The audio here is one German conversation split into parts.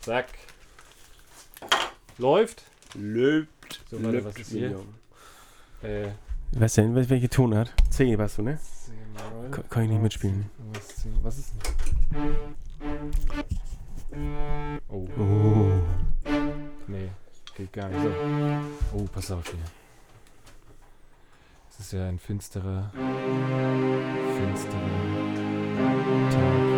Zack. Läuft. Löbt. So, warte, was ist hier? Äh, Was denn? Wel- Welche Tonart? C warst du, ne? zehnmal. Ka- kann ich nicht mitspielen. Was, ist denn? Oh, Oh. nee. Geht gar nicht. So. Oh, pass auf hier. Es ist ja ein finsterer, finsterer Tag.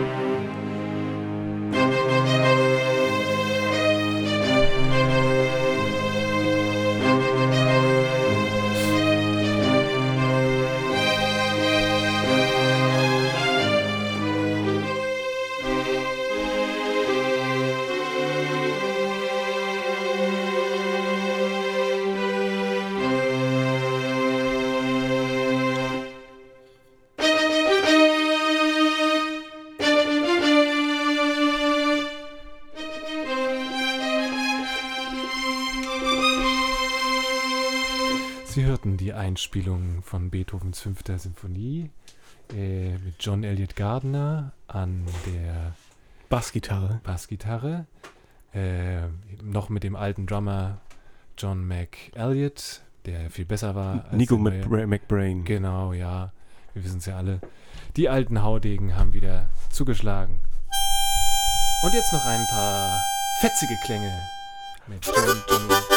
Einspielung von Beethovens fünfter Sinfonie äh, mit John Elliott Gardner an der Bassgitarre. Bassgitarre, äh, noch mit dem alten Drummer John McElliott, der viel besser war. als Nico der mit neue. Bra McBrain. Genau, ja. Wir wissen es ja alle. Die alten Haudegen haben wieder zugeschlagen. Und jetzt noch ein paar fetzige Klänge mit John, Johnny.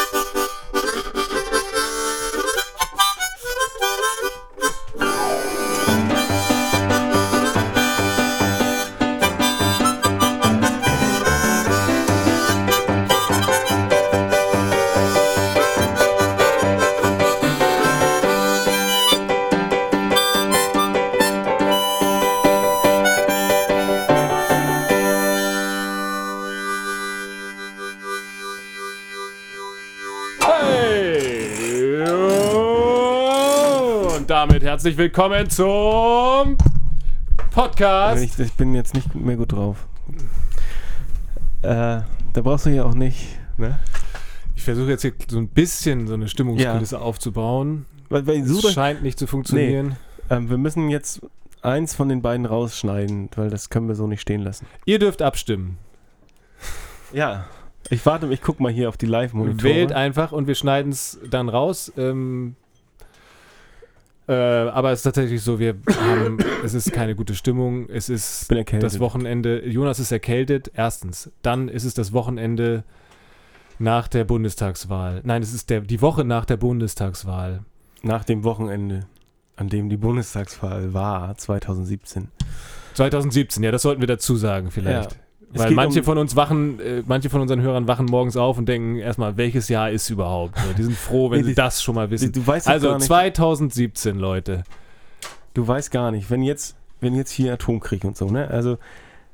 Herzlich willkommen zum Podcast. Ich, ich bin jetzt nicht mehr gut drauf. Äh, da brauchst du ja auch nicht, ne? Ich versuche jetzt hier so ein bisschen so eine Stimmungskulisse aufzubauen. Weil, weil Es so, scheint nicht zu funktionieren. ähm, wir müssen jetzt eins von den beiden rausschneiden, weil das können wir so nicht stehen lassen. Ihr dürft abstimmen. Ja. Ich warte, ich guck mal hier auf die Live-Monitore. Wählt einfach und wir schneiden es dann raus. Ähm, äh, aber es ist tatsächlich so, wir haben, es ist keine gute Stimmung. Es ist das Wochenende. Jonas ist erkältet. Erstens. Dann ist es das Wochenende nach der Bundestagswahl. Nein, es ist der, die Woche nach der Bundestagswahl. Nach dem Wochenende, an dem die Bundestagswahl war, 2017. 2017, ja, das sollten wir dazu sagen vielleicht. Ja. Es Weil manche um- von uns wachen, äh, manche von unseren Hörern wachen morgens auf und denken erstmal, welches Jahr ist überhaupt? Die sind froh, wenn Nee, sie das schon mal wissen. Also gar nicht, 2017, Leute. du weißt gar nicht, wenn jetzt, wenn jetzt hier Atomkrieg und so, ne? Also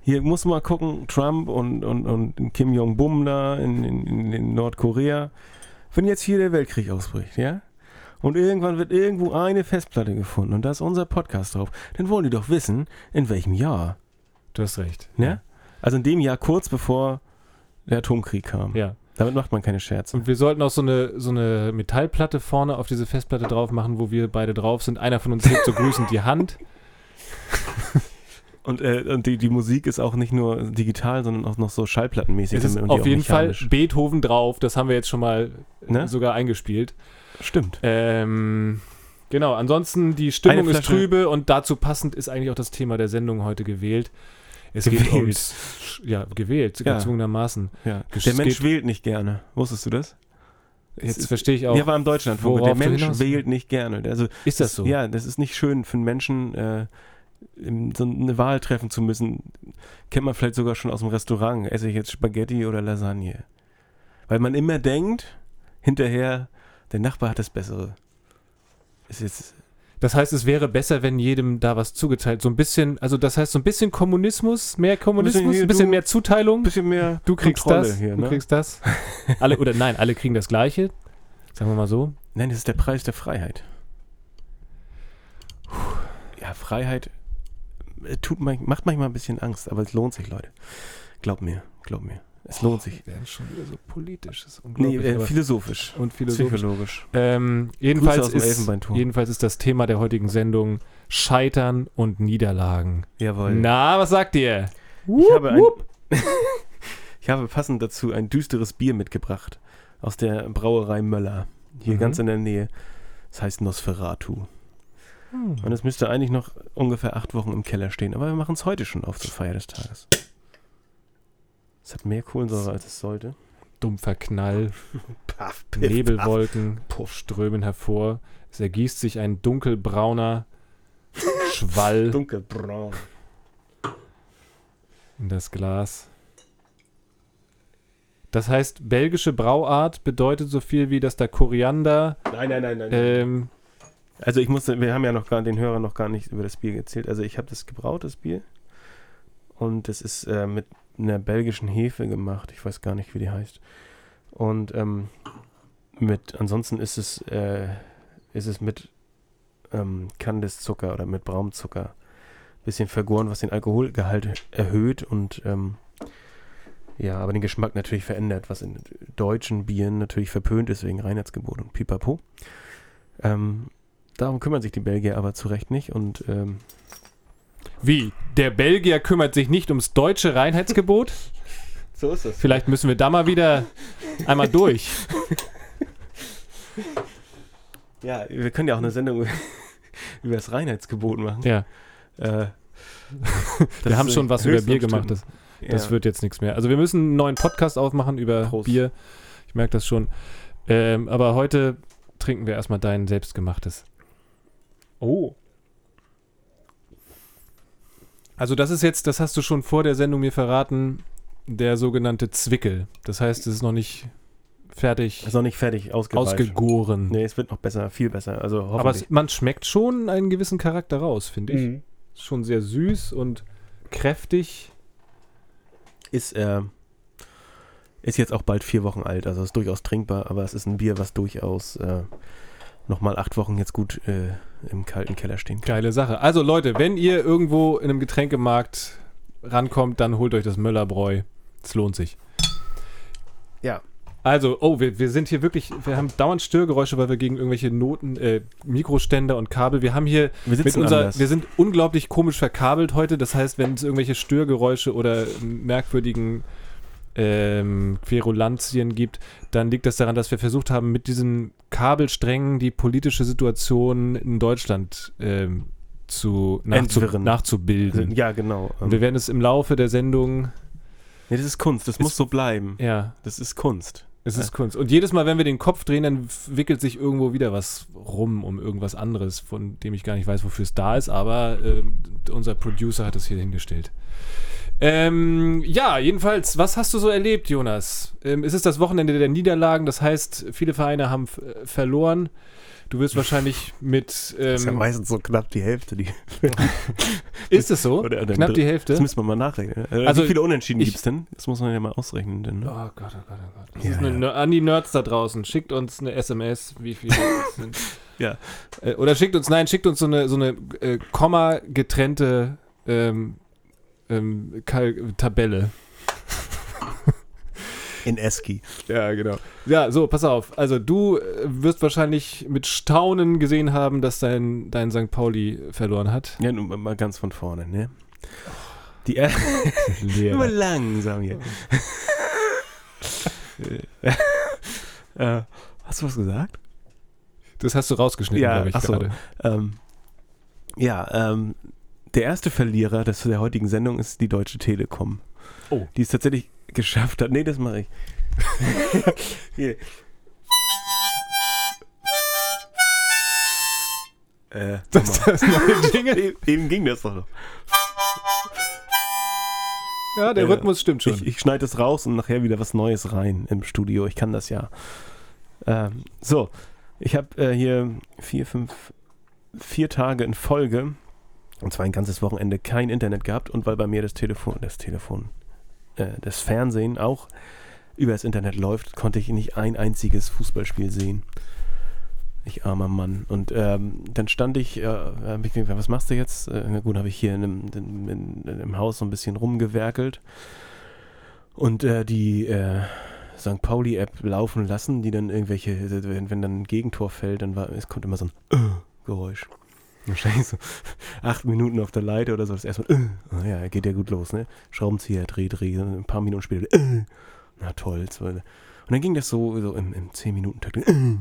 hier muss man gucken, Trump und, und, und Kim Jong-bum da in, in, in, in Nordkorea, wenn jetzt hier der Weltkrieg ausbricht, ja? Und irgendwann wird irgendwo eine Festplatte gefunden und da ist unser Podcast drauf, dann wollen die doch wissen, in welchem Jahr, Du hast recht. ne? Also in dem Jahr kurz bevor der Atomkrieg kam. Ja. Damit macht man keine Scherze. Und wir sollten auch so eine, so eine Metallplatte vorne auf diese Festplatte drauf machen, wo wir beide drauf sind. Einer von uns hebt so grüßend die Hand. Und, äh, und die, die Musik ist auch nicht nur digital, sondern auch noch so schallplattenmäßig. Es ist auf jeden Fall. Beethoven drauf. Das haben wir jetzt schon mal äh, Ne? sogar eingespielt. Stimmt. Ähm, genau, ansonsten die Stimmung ist trübe und dazu passend ist eigentlich auch das Thema der Sendung heute gewählt. Es geht Gewählt. ums, ja, gewählt, Ja. gezwungenermaßen. Ja. Der Mensch geht- wählt nicht gerne. Wusstest du das? Jetzt verstehe ich auch. Ja, war im Deutschlandfunk. Der Mensch wählt nicht gerne. Also, ist das so? Ja, das ist nicht schön für einen Menschen, äh, so eine Wahl treffen zu müssen. Kennt man vielleicht sogar schon aus dem Restaurant. Esse ich jetzt Spaghetti oder Lasagne? Weil man immer denkt, hinterher, der Nachbar hat das Bessere. Ist jetzt. Das heißt, es wäre besser, wenn jedem da was zugeteilt. So ein bisschen, also das heißt so ein bisschen Kommunismus, mehr Kommunismus, hier, ein bisschen du- mehr Zuteilung. Ein bisschen mehr Du kriegst Kontrolle das, hier, du ne? kriegst das. Alle, oder nein, alle kriegen das Gleiche. Sagen wir mal so. Nein, das ist der Preis der Freiheit. Ja, Freiheit äh, tut macht manchmal ein bisschen Angst, aber es lohnt sich, Leute. Glaub mir, glaub mir. Es lohnt sich. Wir werden schon wieder so politisch. Das ist Nee, unglaublich. äh, aber- philosophisch. und philosophisch. Psychologisch. Ähm, jedenfalls, ist, jedenfalls ist das Thema der heutigen Sendung Scheitern und Niederlagen. Jawohl. Na, was sagt ihr? ich, habe ein, Ich habe passend dazu ein düsteres Bier mitgebracht aus der Brauerei Möller. Hier Mhm. ganz in der Nähe. Das heißt Nosferatu. Hm. Und es müsste eigentlich noch ungefähr acht Wochen im Keller stehen. Aber wir machen es heute schon auf zur Feier des Tages. Es hat mehr Kohlensäure, als es sollte. Dumpfer Knall, Paff, Nebelwolken strömen hervor. Es ergießt sich ein dunkelbrauner Schwall Dunkelbraun. in das Glas. Das heißt, belgische Brauart bedeutet so viel wie, dass da Koriander, Nein, nein, nein, nein. ähm, Also ich musste, wir haben ja noch gar den Hörern noch gar nicht über das Bier erzählt. Also ich habe das gebraut, das Bier. Und das ist äh, mit einer belgischen Hefe gemacht. Ich weiß gar nicht, wie die heißt. Und ähm, mit, ansonsten ist es, äh, ist es mit ähm, Kandiszucker oder mit Braumzucker bisschen vergoren, was den Alkoholgehalt erhöht und ähm, ja, aber den Geschmack natürlich verändert, was in deutschen Bieren natürlich verpönt ist wegen Reinheitsgebot und Pipapo. Ähm, darum kümmern sich die Belgier aber zu Recht nicht und ähm, wie? Der Belgier kümmert sich nicht ums deutsche Reinheitsgebot? so ist es. Vielleicht müssen wir da mal wieder einmal durch. Ja, wir können ja auch eine Sendung über das Reinheitsgebot machen. Ja, Äh, wir haben schon was über Bier gemacht. Das, Das, das wird jetzt nichts mehr. Also wir müssen einen neuen Podcast aufmachen über Prost. Bier. Ich merke das schon. Ähm, aber heute trinken wir erstmal dein selbstgemachtes. Oh. Also das ist jetzt, das hast du schon vor der Sendung mir verraten, der sogenannte Zwickel. Das heißt, es ist noch nicht fertig ist noch nicht fertig ausgegoren. Nee, es wird noch besser, viel besser. Also Aber es, man schmeckt schon einen gewissen Charakter raus, finde ich. Mhm. Ist schon sehr süß und kräftig. ist, äh, ist jetzt auch bald vier Wochen alt, also ist durchaus trinkbar, aber es ist ein Bier, was durchaus äh, nochmal acht Wochen jetzt gut äh, im kalten Keller stehen kann. Geile Sache. Also Leute, wenn ihr irgendwo in einem Getränkemarkt rankommt, dann holt euch das Möllerbräu. Es lohnt sich. Ja. Also, oh, wir, wir sind hier wirklich, wir haben dauernd Störgeräusche, weil wir gegen irgendwelche Noten, äh, Mikroständer und Kabel, wir haben hier Wir mit sitzen unser, anders. wir sind unglaublich komisch verkabelt heute. Das heißt, wenn es irgendwelche Störgeräusche oder merkwürdigen ähm, Querulantien gibt, dann liegt das daran, dass wir versucht haben, mit diesen Kabelsträngen die politische Situation in Deutschland ähm, zu nachzu nachzubilden. ja, genau. Und wir werden es im Laufe der Sendung, nee, das ist Kunst, das muss so bleiben. ja, Das ist Kunst. es ist Kunst. Und jedes Mal, wenn wir den Kopf drehen, dann wickelt sich irgendwo wieder was rum um irgendwas anderes, von dem ich gar nicht weiß, wofür es da ist, aber ähm, unser Producer hat es hier hingestellt. Ähm, ja, jedenfalls, was hast du so erlebt, Jonas? Ähm, es ist das Wochenende der Niederlagen, das heißt, viele Vereine haben äh, verloren. Du wirst wahrscheinlich mit. Ähm, meistens so knapp die Hälfte. Die, ist es so? Oder- oder Knapp die. Hälfte? das müssen wir mal nachrechnen. Äh, Also wie viele Unentschieden gibt es denn? Das muss man ja mal ausrechnen. Denn, Oh ne? Gott, oh Gott, oh Gott. Das Ja, ist eine, ja. an die Nerds da draußen. Schickt uns eine SMS, wie viele es sind. Ja. Äh, oder schickt uns, nein, schickt uns so eine, so eine äh, Komma getrennte ähm, ähm, Tabelle. In Eski. Ja, genau. Ja, so, pass auf. Also du äh, wirst wahrscheinlich mit Staunen gesehen haben, dass dein, dein St. Pauli verloren hat. Ja, nun mal ganz von vorne, ne? Die er Nur langsam hier. äh, hast du was gesagt? Das hast du rausgeschnitten, Ja, glaube ich, ach so. gerade. Ähm, ja, ähm, der erste Verlierer des, der heutigen Sendung ist die Deutsche Telekom. Oh. Die es tatsächlich geschafft hat. Nee, das mache ich. Hier. Äh, Das ist das neue Jingle. eben, eben ging das doch noch. Ja, der Ja. Rhythmus stimmt schon. Ich, ich schneide es raus und nachher wieder was Neues rein im Studio. Ich kann das ja. Ähm, so, ich habe äh, hier vier, fünf, vier Tage in Folge, und zwar ein ganzes Wochenende, kein Internet gehabt. Und weil bei mir das Telefon, das Telefon, äh, das Fernsehen auch über das Internet läuft, konnte ich nicht ein einziges Fußballspiel sehen. Ich armer Mann. Und ähm, dann stand ich, äh, hab ich gedacht, was machst du jetzt? Äh, gut, habe ich hier in einem, in, in, Haus so ein bisschen rumgewerkelt und äh, die äh, St. Pauli-App laufen lassen, die dann irgendwelche, wenn, wenn dann ein Gegentor fällt, dann war, es kommt immer so ein äh, Geräusch. Wahrscheinlich so acht Minuten auf der Leiter oder so. Das erstmal, äh, oh ja, geht ja gut los, ne? Schraubenzieher, Dreh, Dreh. Ein paar Minuten später, äh, na toll. So. Und dann ging das so, so im, im 10-Minuten-Takt. Äh,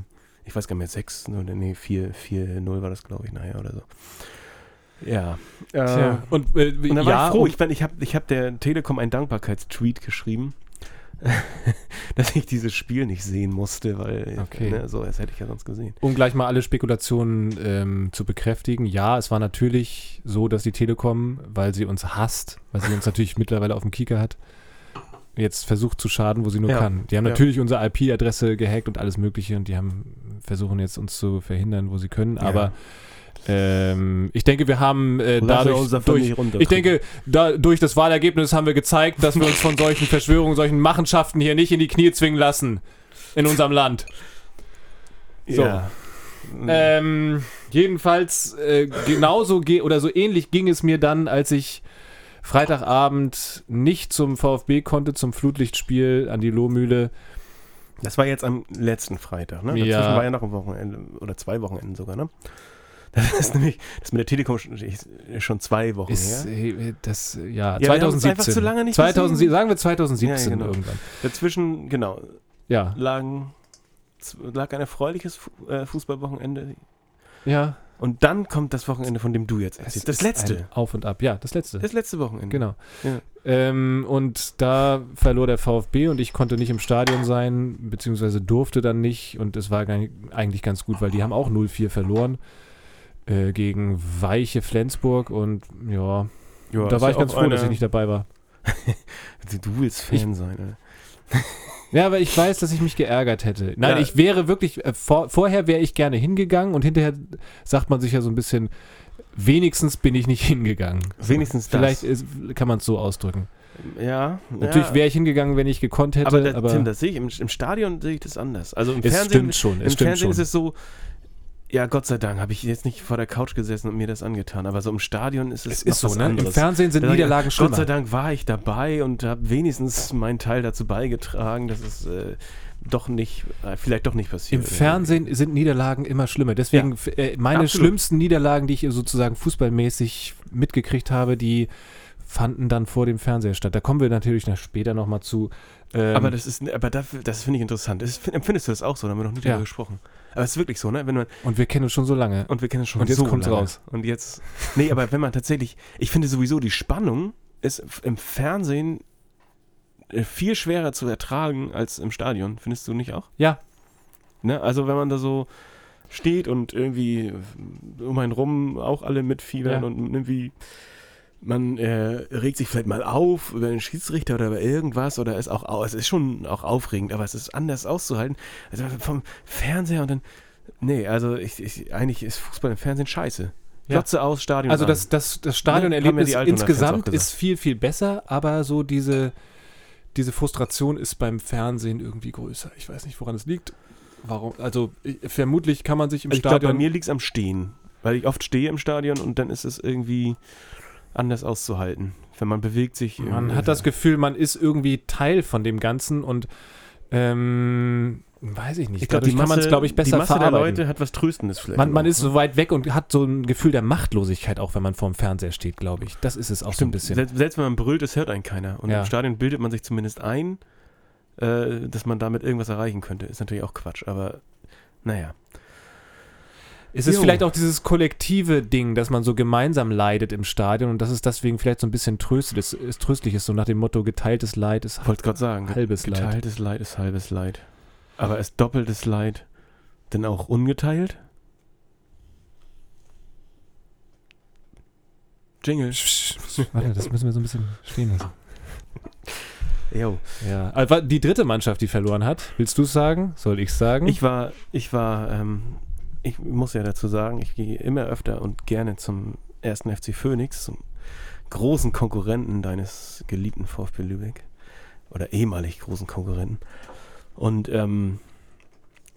ich weiß gar nicht mehr, 6, oder nee, 4, 4, 0 war das, glaube ich, nachher oder so. Ja. Äh, Tja, und, äh, und dann ja, war ich froh. Ich, ich habe ich hab der Telekom einen Dankbarkeitstweet geschrieben, dass ich dieses Spiel nicht sehen musste, weil Okay. ne, so, das hätte ich ja sonst gesehen. um gleich mal alle Spekulationen ähm, zu bekräftigen, ja, es war natürlich so, dass die Telekom, weil sie uns hasst, weil sie uns natürlich mittlerweile auf dem Kieker hat, jetzt versucht zu schaden, wo sie nur Ja, kann. Die haben ja. natürlich unsere IP-Adresse gehackt und alles Mögliche und die haben versuchen jetzt uns zu verhindern, wo sie können. Aber ähm, ich denke, wir haben äh, dadurch, durch, ich denke, da, durch das Wahlergebnis haben wir gezeigt, dass wir uns von solchen Verschwörungen, solchen Machenschaften hier nicht in die Knie zwingen lassen in unserem Land. so. Ja. Ähm, jedenfalls äh, genauso ge oder so ähnlich ging es mir dann, als ich Freitagabend nicht zum VfB konnte, zum Flutlichtspiel an die Lohmühle. das war jetzt am letzten Freitag, ne? Ja. Dazwischen war ja noch ein Wochenende oder zwei Wochenenden sogar, ne? Das ist nämlich, das mit der Telekom schon, zwei Wochen Ist her. das ja, uns 2017. einfach zu lange nicht 2000, gesehen. sagen wir 2017 Ja, genau. irgendwann. Dazwischen, genau, Ja, lagen, lag ein erfreuliches äh, Fußballwochenende. ja. Und dann kommt das Wochenende, von dem du jetzt erzählst. Das letzte. Auf und ab, ja, das letzte. Das letzte Wochenende. Genau. Ja. Ähm, und da verlor der VfB und ich konnte nicht im Stadion sein, beziehungsweise durfte dann nicht. Und es war eigentlich ganz gut, weil die haben auch 0-4 verloren äh, gegen weiche Flensburg. Und ja, Ja, da war ich ganz froh, dass ich nicht dabei war. Du willst Fan sein, Alter. Ja, aber ich weiß, dass ich mich geärgert hätte. Nein, Ja. ich wäre wirklich, äh, vor, vorher wäre ich gerne hingegangen und hinterher sagt man sich ja so ein bisschen, wenigstens bin ich nicht hingegangen. Wenigstens das. Vielleicht ist, kann man es so ausdrücken. Ja. Natürlich ja. wäre ich hingegangen, wenn ich gekonnt hätte, aber, aber, da, Tim, das sehe ich. Im, Im Stadion sehe ich das anders. Also im es Fernsehen, stimmt schon. im Es stimmt Fernsehen schon. ist es so, ja, Gott sei Dank habe ich jetzt nicht vor der Couch gesessen und mir das angetan. Aber so im Stadion ist es, Es ist so, ne? Im anderes. Fernsehen sind Da sag ich, Niederlagen Gott sei schlimmer. Dank war ich dabei und habe wenigstens meinen Teil dazu beigetragen, dass es äh, doch nicht, äh, vielleicht doch nicht passiert. Im Fernsehen sind Niederlagen immer schlimmer. Deswegen, f- äh, meine Absolut. schlimmsten Niederlagen, die ich sozusagen fußballmäßig mitgekriegt habe, die fanden dann vor dem Fernseher statt. Da kommen wir natürlich noch später nochmal zu. Ähm, Aber das ist, aber dafür, das finde ich interessant. Das, empfindest du das auch so? Da haben wir noch nicht Ja. drüber gesprochen. Aber es ist wirklich so, ne? Wenn man, und wir kennen uns schon so lange. und wir kennen es schon Und jetzt so kommt's lange. raus. Und jetzt, nee, aber wenn man tatsächlich, ich finde sowieso, die Spannung ist im Fernsehen äh, viel schwerer zu ertragen als im Stadion. Findest du nicht auch? Ja. Ne? Also wenn man da so steht und irgendwie um einen rum auch alle mitfiebern Ja. und irgendwie man äh, regt sich vielleicht mal auf über den Schiedsrichter oder über irgendwas oder ist auch, au- es ist schon auch aufregend, aber es ist anders auszuhalten. Also vom Fernseher und dann, nee, also ich, ich, eigentlich ist Fußball im Fernsehen scheiße. Ja. Glotze aus, Stadion Also das, das, das Ne, Stadionerlebnis ja Altonaer-Fans auch insgesamt ist viel, viel besser, aber so diese, diese Frustration ist beim Fernsehen irgendwie größer. Ich weiß nicht, woran es liegt. Warum? Also ich, vermutlich kann man sich im Also ich glaube, bei Stadion. mir liegt es am Stehen, weil ich oft stehe im Stadion und dann ist es irgendwie anders auszuhalten. Wenn man bewegt sich. man hat das Gefühl, man ist irgendwie Teil von dem Ganzen und ähm, weiß ich nicht. ich glaube, die kann man Masse, es, glaube ich, besser die Masse der verarbeiten. Leute hat was Tröstendes vielleicht. Man, man ist ne? so weit weg und hat so ein Gefühl der Machtlosigkeit, auch wenn man vorm Fernseher steht, glaube ich. Das ist es auch so ein Stimmt, bisschen. Selbst, selbst wenn man brüllt, es hört einen keiner. Und Ja. im Stadion bildet man sich zumindest ein, äh, dass man damit irgendwas erreichen könnte. Ist natürlich auch Quatsch, aber naja. Es ist Jo. vielleicht auch dieses kollektive Ding, dass man so gemeinsam leidet im Stadion und dass es deswegen vielleicht so ein bisschen tröstlich ist, tröstlich ist, so nach dem Motto, geteiltes Leid ist Wollte gerade sagen, ge- halbes Leid. geteiltes Leid ist halbes Leid. Aber ist doppeltes Leid denn auch ungeteilt? Jingle. Warte, das müssen wir so ein bisschen stehen lassen. Jo. Ja, also die dritte Mannschaft, die verloren hat, willst du es sagen? Soll ich sagen? Ich war, ich war, ähm, ich muss ja dazu sagen, ich gehe immer öfter und gerne zum ersten FC Phoenix, zum großen Konkurrenten deines geliebten VfB Lübeck oder ehemalig großen Konkurrenten und ähm,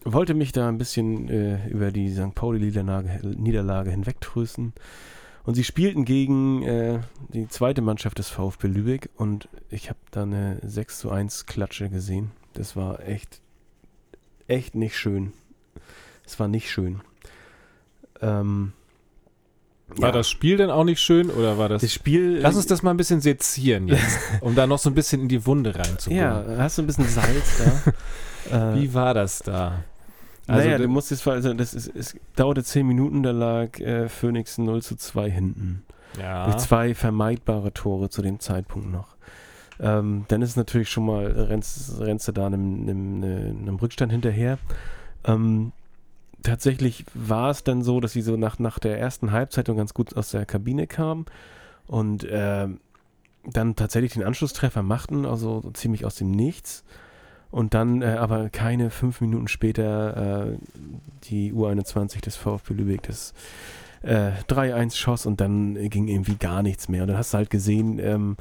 wollte mich da ein bisschen äh, über die St. Pauli-Niederlage Niederlage hinwegtrösten. Und sie spielten gegen äh, die zweite Mannschaft des VfB Lübeck und ich habe da eine 6 zu 1 Klatsche gesehen. Das war echt, echt nicht schön. Es war nicht schön. Ähm, War Ja. das Spiel denn auch nicht schön oder war das. Das Spiel. Lass uns das mal ein bisschen sezieren jetzt, um da noch so ein bisschen in die Wunde reinzukommen. Ja, hast du ein bisschen Salz da? äh, Wie war das da? naja, d- du musst jetzt, also das ist, es dauerte 10 Minuten, da lag äh, Phoenix 0 zu 2 hinten. ja. Durch zwei vermeidbare Tore zu dem Zeitpunkt noch. Ähm, dann ist es natürlich schon mal, rennst, rennst du da einem, einem, einem Rückstand hinterher. Ähm, tatsächlich war es dann so, dass sie so nach, nach der ersten Halbzeit ganz gut aus der Kabine kamen und ähm, dann tatsächlich den Anschlusstreffer machten, also so ziemlich aus dem Nichts. Und dann äh, aber keine fünf Minuten später äh, die U21 des VfB Lübeck das äh, 3-1 schoss und dann äh, ging irgendwie gar nichts mehr. Und dann hast du halt gesehen, ähm,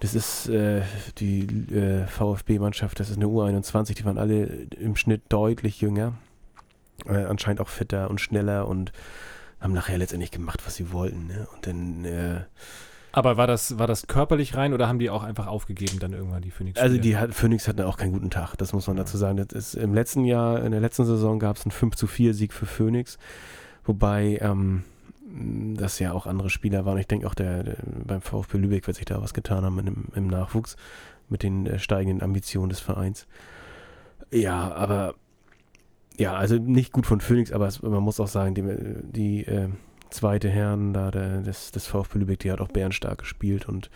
das ist äh, die äh, VfB-Mannschaft, das ist eine U21, die waren alle im Schnitt deutlich jünger. Äh, anscheinend auch fitter und schneller und haben nachher letztendlich gemacht, was sie wollten. Ne? Und dann, äh, Aber war das, war das körperlich rein oder haben die auch einfach aufgegeben dann irgendwann die Phoenix? also die hat, Phoenix hatten auch keinen guten Tag, das muss man dazu sagen. Ist, Im letzten Jahr, in der letzten Saison gab es einen 5 zu 4 Sieg für Phoenix, wobei ähm, das ja auch andere Spieler waren. Ich denke auch der, der beim VfB Lübeck wird sich da was getan haben im, im Nachwuchs mit den äh, steigenden Ambitionen des Vereins. Ja, aber ja, also nicht gut von Phoenix, aber es, man muss auch sagen, die, die äh, zweite Herren da der, des, des VfB Lübeck, die hat auch bärenstark gespielt und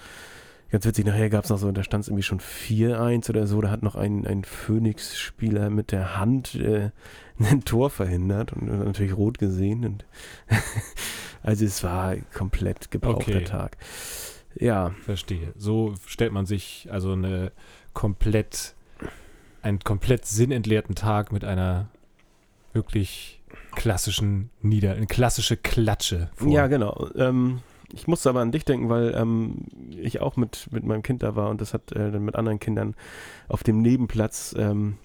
ganz witzig, nachher gab es noch so, da stand es irgendwie schon 4-1 oder so, da hat noch ein, ein Phoenix-Spieler mit der Hand äh, ein Tor verhindert und, und natürlich rot gesehen und also es war komplett gebrauchter Okay. Tag. Ja, Verstehe. So stellt man sich also eine komplett, einen komplett sinnentleerten Tag mit einer wirklich klassischen Nieder, eine klassische Klatsche vor. Ja, genau. Ähm, ich musste aber an dich denken, weil ähm, ich auch mit, mit meinem Kind da war und das hat äh, dann mit anderen Kindern auf dem Nebenplatz ähm,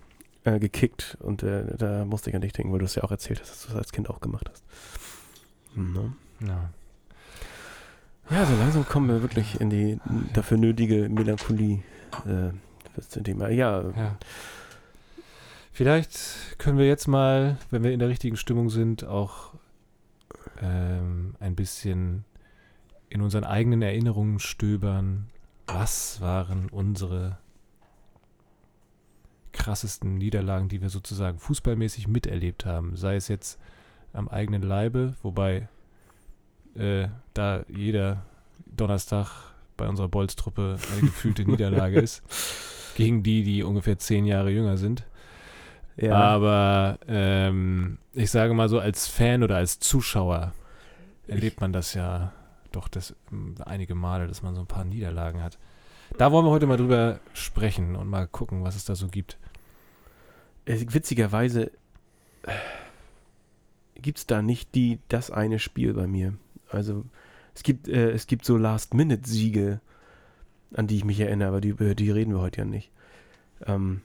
äh, gekickt und äh, da musste ich an dich denken, weil du es ja auch erzählt hast, dass du es als Kind auch gemacht hast. Ne? Ja. Ja, so langsam kommen wir wirklich in die dafür nötige Melancholie. Äh, das Thema. Ja, Ja. Vielleicht können wir jetzt mal, wenn wir in der richtigen Stimmung sind, auch ähm, ein bisschen in unseren eigenen Erinnerungen stöbern. Was waren unsere krassesten Niederlagen, die wir sozusagen fußballmäßig miterlebt haben? Sei es jetzt am eigenen Leibe, wobei äh, da jeder Donnerstag bei unserer Bolztruppe eine gefühlte Niederlage ist gegen die, die ungefähr zehn Jahre jünger sind. Ja. Aber ähm, ich sage mal so, als Fan oder als Zuschauer erlebt man das ja doch das, m, einige Male, dass man so ein paar Niederlagen hat. Da wollen wir heute mal drüber sprechen und mal gucken, was es da so gibt. Äh, witzigerweise gibt es da nicht die, das eine Spiel bei mir. Also es gibt, äh, es gibt so Last-Minute-Siege, an die ich mich erinnere, aber die, über die reden wir heute ja nicht. Ähm,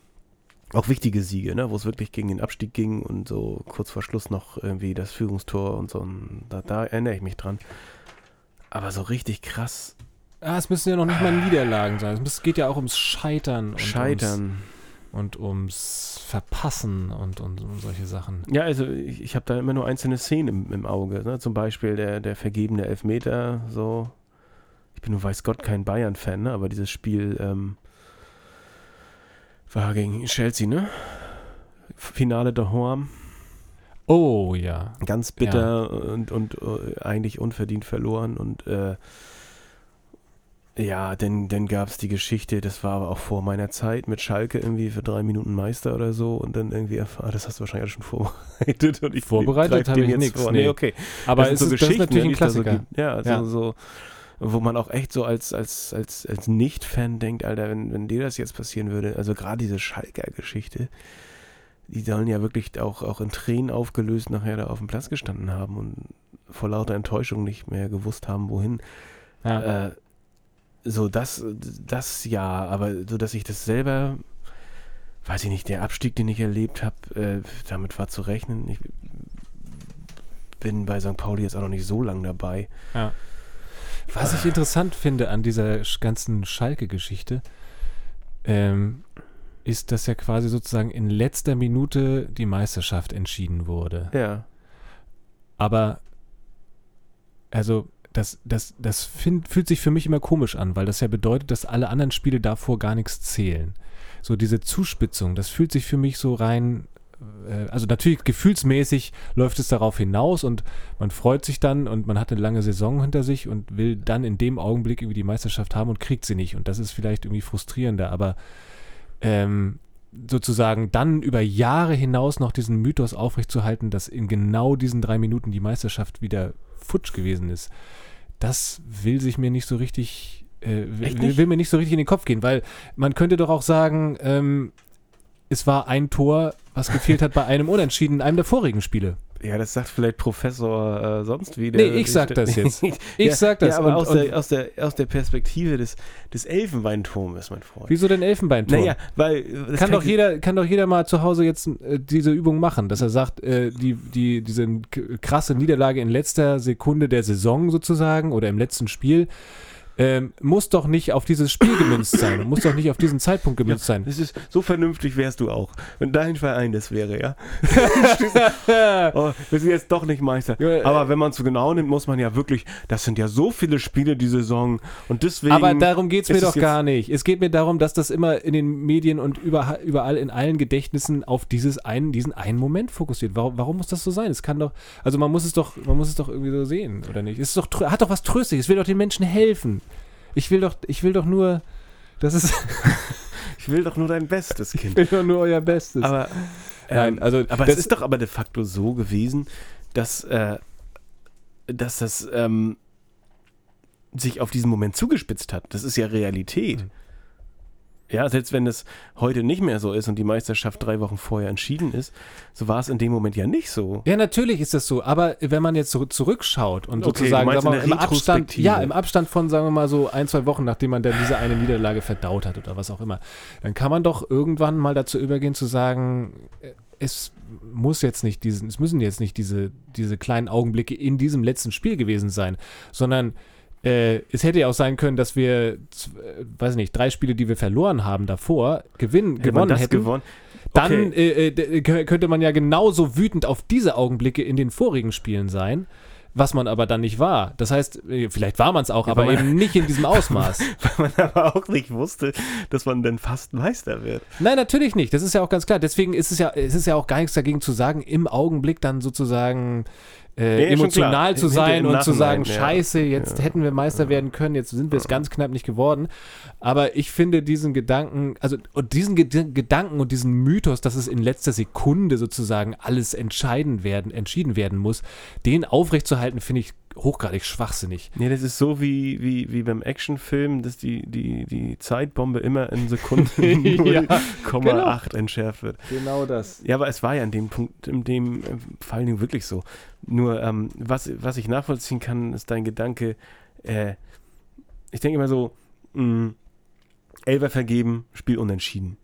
auch wichtige Siege, ne, wo es wirklich gegen den Abstieg ging und so kurz vor Schluss noch irgendwie das Führungstor und so. Und da, da erinnere ich mich dran. Aber so richtig krass Ah, es müssen ja noch nicht mal Niederlagen sein. Es geht ja auch ums Scheitern und, Ums, scheitern. und ums Verpassen und, und, um solche Sachen. Ja, also ich, ich habe da immer nur einzelne Szenen im, im Auge. Ne? Zum Beispiel der, der vergebene Elfmeter, so. Ich bin nun weiß Gott kein Bayern-Fan, ne? aber dieses Spiel ähm, war gegen Chelsea, ne? Finale der Horm. Oh ja. Ganz bitter und, und äh, eigentlich unverdient verloren. Und äh, ja, dann, dann gab es die Geschichte, das war aber auch vor meiner Zeit mit Schalke irgendwie für drei Minuten Meister oder so und dann irgendwie erfahren, das hast du wahrscheinlich schon vorbereitet. Und ich Vorbereitet habe ich jetzt nichts, vor. nee. Okay. Aber das es sind ist, das ist natürlich ein so Klassiker. gibt. ja, also Ja. so, wo man auch echt so als, als, als, als Nicht-Fan denkt, Alter, wenn, wenn dir das jetzt passieren würde, also gerade diese Schalker-Geschichte, die sollen ja wirklich auch, auch in Tränen aufgelöst nachher da auf dem Platz gestanden haben und vor lauter Enttäuschung nicht mehr gewusst haben, wohin. ja. Äh, so, das, das ja, aber so, dass ich das selber, weiß ich nicht, der Abstieg, den ich erlebt habe, äh, damit war zu rechnen. Ich bin bei St. Pauli jetzt auch noch nicht so lang dabei. Was ich interessant finde an dieser ganzen Schalke-Geschichte, ähm, ist, dass ja quasi sozusagen in letzter Minute die Meisterschaft entschieden wurde. Ja, Aber also das, das, das find, fühlt sich für mich immer komisch an, weil das ja bedeutet, dass alle anderen Spiele davor gar nichts zählen. So diese Zuspitzung, das fühlt sich für mich so rein, also natürlich gefühlsmäßig läuft es darauf hinaus und man freut sich dann und man hat eine lange Saison hinter sich und will dann in dem Augenblick irgendwie die Meisterschaft haben und kriegt sie nicht. Und das ist vielleicht irgendwie frustrierender, aber ähm, sozusagen dann über Jahre hinaus noch diesen Mythos aufrechtzuerhalten, dass in genau diesen drei Minuten die Meisterschaft wieder futsch gewesen ist, das will sich mir nicht so richtig, äh, will, will, mir nicht so richtig in den Kopf gehen, weil man könnte doch auch sagen, ähm, es war ein Tor, was gefehlt hat bei einem Unentschieden in einem der vorigen Spiele. Ja, das sagt vielleicht Professor äh, sonst wie. Der, nee, ich sag das jetzt. Ich ja, sag das. Ja, aber und, aus, und der, aus, der, aus der Perspektive des, des Elfenbeinturmes, mein Freund. Wieso denn Elfenbeinturm? Naja, weil. Kann, kann doch jeder, kann doch jeder mal zu Hause jetzt äh, diese Übung machen, dass er sagt, äh, die, die, diese krasse Niederlage in letzter Sekunde der Saison sozusagen oder im letzten Spiel ähm, muss doch nicht auf dieses Spiel gemünzt sein, muss doch nicht auf diesen Zeitpunkt gemünzt ja, sein. Das ist, so vernünftig wärst du auch, wenn dein Verein das wäre, ja. oh, wir sind jetzt doch nicht Meister. Aber wenn man es so genau nimmt, muss man ja wirklich, das sind ja so viele Spiele die Saison und deswegen. Aber darum geht es mir doch gar nicht. Es geht mir darum, dass das immer in den Medien und überall, überall in allen Gedächtnissen auf dieses einen, diesen einen Moment fokussiert. Warum, warum muss das so sein? Es kann doch, also man muss es doch, man muss es doch irgendwie so sehen, oder nicht? Es ist doch, hat doch was Tröstliches, es will doch den Menschen helfen. Ich will doch, ich will doch nur, das ist. ich will doch nur dein Bestes, Kind. Ich will doch nur euer Bestes. Aber, ähm, Nein, also, aber es ist doch aber de facto so gewesen, dass, äh, dass das ähm, sich auf diesen Moment zugespitzt hat. Das ist ja Realität. Mhm. Ja, selbst wenn es heute nicht mehr so ist und die Meisterschaft drei Wochen vorher entschieden ist, so war es in dem Moment ja nicht so. Ja, natürlich ist das so. Aber wenn man jetzt so zurückschaut und okay, sozusagen sagen wir, im Abstand, ja, im Abstand von, sagen wir mal, so ein, zwei Wochen, nachdem man dann diese eine Niederlage verdaut hat oder was auch immer, dann kann man doch irgendwann mal dazu übergehen zu sagen, äh, es muss jetzt nicht diesen, es müssen jetzt nicht diese, diese kleinen Augenblicke in diesem letzten Spiel gewesen sein, sondern äh, es hätte ja auch sein können, dass wir, weiß nicht, drei Spiele, die wir verloren haben davor, gewinnen, hätte gewonnen hätten. Gewonnen? Dann okay. äh, äh, könnte man ja genauso wütend auf diese Augenblicke in den vorigen Spielen sein was man aber dann nicht war. Das heißt, äh, vielleicht war man es auch, ja, aber man, eben nicht in diesem Ausmaß. Weil man aber auch nicht wusste, dass man dann fast Meister wird. Nein, natürlich nicht. Das ist ja auch ganz klar. Deswegen ist es ja, es ist ja auch gar nichts dagegen zu sagen, im Augenblick dann sozusagen äh, emotional zu sein und zu sagen, scheiße, jetzt ja. hätten wir Meister werden können, jetzt sind wir es ganz knapp nicht geworden. Aber ich finde diesen Gedanken, also und diesen Ged Gedanken und diesen Mythos, dass es in letzter Sekunde sozusagen alles entscheiden werden, entschieden werden muss, den aufrechtzuerhalten, finde ich hochgradig schwachsinnig. Nee, das ist so wie, wie, wie beim Actionfilm, dass die, die, die Zeitbombe immer in Sekunden 0,8 ja, genau. entschärft wird. Genau das. Ja, aber es war ja an dem Punkt, in dem äh, vor allen Dingen wirklich so. Nur, ähm, was, was ich nachvollziehen kann, ist dein Gedanke, äh, ich denke immer so, mh, mm, Elfer vergeben, Spiel unentschieden.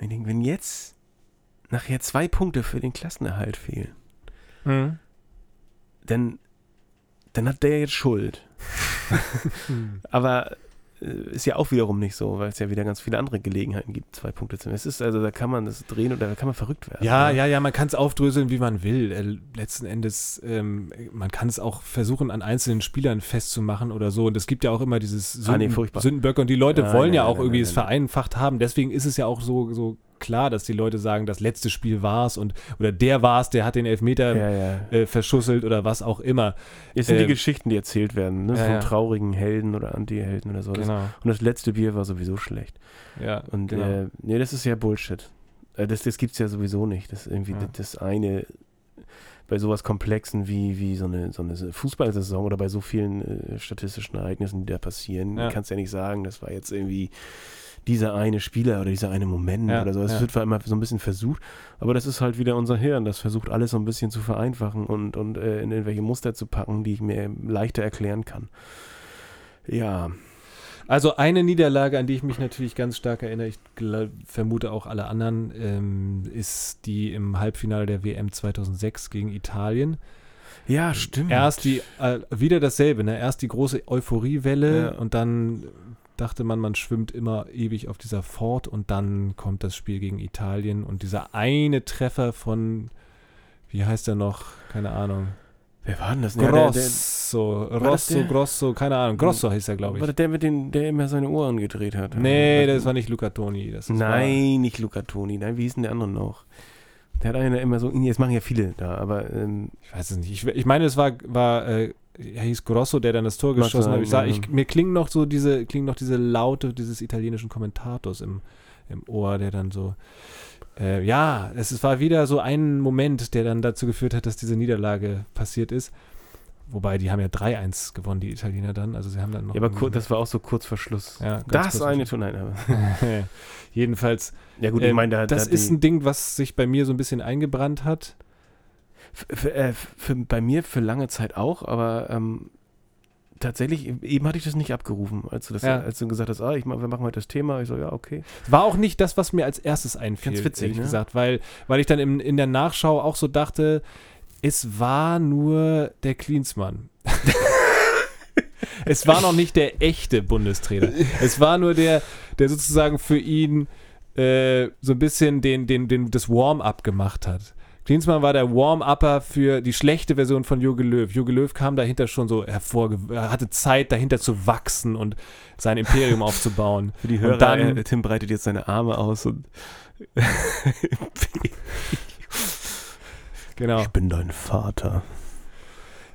Ich denke, wenn jetzt nachher zwei Punkte für den Klassenerhalt fehlen, mhm. dann dann hat der jetzt Schuld. Aber ist ja auch wiederum nicht so, weil es ja wieder ganz viele andere Gelegenheiten gibt, zwei Punkte zu Es ist also, da kann man das drehen oder da kann man verrückt werden. Ja, ja, ja, man kann es aufdröseln, wie man will. Äh, letzten Endes, ähm, man kann es auch versuchen, an einzelnen Spielern festzumachen oder so. Und es gibt ja auch immer dieses Sünden, ah, nee, Sündenböcke und die Leute ja, wollen ja, ja auch irgendwie es vereinfacht haben. Deswegen ist es ja auch so, so klar, dass die Leute sagen, das letzte Spiel war es und oder der war es, der hat den Elfmeter ja, ja. Äh, verschusselt oder was auch immer. Es sind äh, die Geschichten, die erzählt werden, ne? Ja, von traurigen Helden oder Anti-Helden oder so. Genau. und das letzte Bier war sowieso schlecht. Ja, und genau. äh, nee, das ist ja Bullshit. Äh, das das gibt es ja sowieso nicht. Das irgendwie das eine bei sowas Komplexen wie, wie so, eine, so eine Fußballsaison oder bei so vielen äh, statistischen Ereignissen, die da passieren, kannst ja nicht sagen, das war jetzt irgendwie dieser eine Spieler oder dieser eine Moment ja, oder so. Es ja. wird zwar immer so ein bisschen versucht, aber das ist halt wieder unser Hirn, das versucht alles so ein bisschen zu vereinfachen und, und äh, in irgendwelche Muster zu packen, die ich mir leichter erklären kann. Ja. Also eine Niederlage, an die ich mich natürlich ganz stark erinnere, ich vermute auch alle anderen, ähm, ist die im Halbfinale der WM 2006 gegen Italien. Ja, stimmt. Erst die, äh, wieder dasselbe, ne? Erst die große Euphoriewelle ja. und dann dachte man, man schwimmt immer ewig auf dieser Fort und dann kommt das Spiel gegen Italien und dieser eine Treffer von, wie heißt er noch? Keine Ahnung. Wer war denn das? Ja, der, der, Grosso, Rosso, der? Grosso, keine Ahnung. Grosso hieß er, glaube war ich. das der mit den, der immer seine Ohren gedreht hat? Nee, das war nicht Luca Toni. Das Nein, nicht Luca Toni. Nein, wie hieß denn der andere noch? Der hat einer immer so, jetzt machen ja viele da, aber ähm, ich weiß es nicht. Ich, ich meine, es war, war äh, er hieß Grosso, der dann das Tor geschossen hat. Ich sag, ja. ich, mir klingen noch so diese, klingen noch diese Laute dieses italienischen Kommentators im, im Ohr, der dann so. Äh, ja, es war wieder so ein Moment, der dann dazu geführt hat, dass diese Niederlage passiert ist. Wobei, die haben ja 3-1 gewonnen, die Italiener dann. Also sie haben dann noch. ja, aber kur, das war auch so kurz vor Schluss. Ja, das kurz eine nein, aber. Jedenfalls, Ja gut, ich ähm, meine, da, das da ist ein Ding, was sich bei mir so ein bisschen eingebrannt hat. f- f- äh, für, bei mir für lange Zeit auch, aber ähm, tatsächlich, eben hatte ich das nicht abgerufen, als du, das, Ja. als du gesagt hast, ah, ich, wir machen heute das Thema. Ich so, ja, okay. War auch nicht das, was mir als erstes einfiel, Ganz witzig, ehrlich ne? gesagt, weil, weil ich dann in, in der Nachschau auch so dachte, es war nur der Klinsmann. es war noch nicht der echte Bundestrainer. Es war nur der, der sozusagen für ihn äh, so ein bisschen den, den, den, das Warm-up gemacht hat. Klinsmann war der Warm-Upper für die schlechte Version von Jogi Löw. Jogi Löw kam dahinter schon so hervorge... Er hatte Zeit, dahinter zu wachsen und sein Imperium aufzubauen. Für die Und Hörer, dann- äh, Tim breitet jetzt seine Arme aus und Genau. ich bin dein Vater.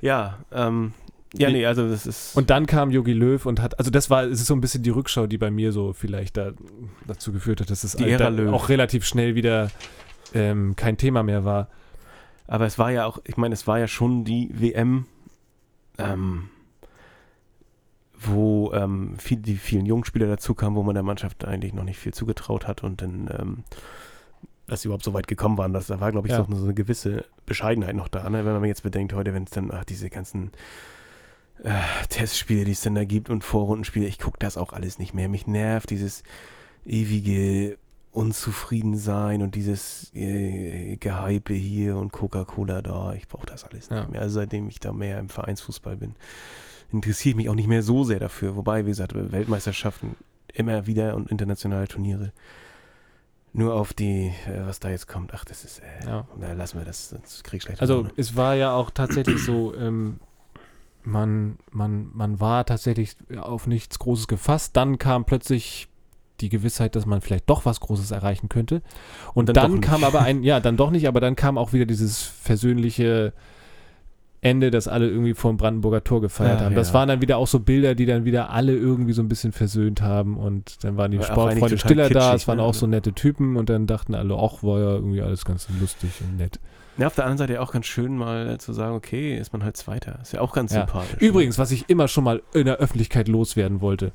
Ja, ähm, ja, nee, also das ist. Und dann kam Yogi Löw und hat, also das war, es ist so ein bisschen die Rückschau, die bei mir so vielleicht da, dazu geführt hat, dass es Die halt auch relativ schnell wieder ähm, kein Thema mehr war. Aber es war ja auch, ich meine, es war ja schon die WM, ähm, wo ähm, viel, die vielen Jungspieler dazu kamen, wo man der Mannschaft eigentlich noch nicht viel zugetraut hat und dann, ähm, dass sie überhaupt so weit gekommen waren, dass, da war, glaube ich, Ja. so eine gewisse Bescheidenheit noch da, ne? wenn man jetzt bedenkt, heute, wenn es dann, ach, diese ganzen äh, Testspiele, die es dann da gibt und Vorrundenspiele, ich gucke das auch alles nicht mehr. Mich nervt dieses ewige Unzufriedensein und dieses äh, Gehype hier und Coca-Cola da. Ich brauche das alles Ja. nicht mehr. Also seitdem ich da mehr im Vereinsfußball bin, interessiere ich mich auch nicht mehr so sehr dafür. Wobei, wie gesagt, Weltmeisterschaften immer wieder und internationale Turniere. Nur auf die, äh, was da jetzt kommt, ach, das ist, äh, Ja. na, lassen wir das, das krieg ich schlecht. Also es war ja auch tatsächlich so, ähm, man, man, man war tatsächlich auf nichts Großes gefasst. Dann kam plötzlich die Gewissheit, dass man vielleicht doch was Großes erreichen könnte. Und Dann dann, kam aber ein, ja, dann doch nicht, aber dann kam auch wieder dieses versöhnliche Ende, dass alle irgendwie vor dem Brandenburger Tor gefeiert Ach, haben. Das ja. waren dann wieder auch so Bilder, die dann wieder alle irgendwie so ein bisschen versöhnt haben und dann waren die War Sportfreunde Stiller da, kitschig, es waren ne? auch so nette Typen und dann dachten alle, ach, war ja irgendwie alles ganz lustig und nett. Ja, auf der anderen Seite ja auch ganz schön mal zu sagen, okay, ist man halt Zweiter. Ist ja auch ganz Ja. sympathisch. Übrigens, was ich immer schon mal in der Öffentlichkeit loswerden wollte,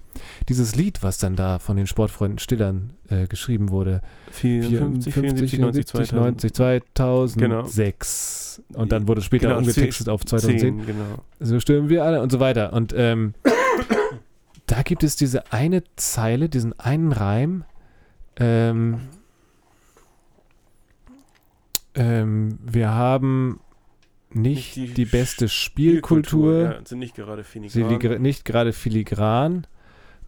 dieses Lied, was dann da von den Sportfreunden Stillern äh, geschrieben wurde, 54, 74, 90, 2000. 90, 2006 und dann wurde es später Genau, umgetextet auf 2010. 10, genau. So stimmen wir alle und so weiter. Und ähm, da gibt es diese eine Zeile, diesen einen Reim. Ähm, ähm, wir haben nicht, Nicht die die, beste Spielkultur, Ja, sind nicht gerade filigran. filigra- nicht gerade filigran,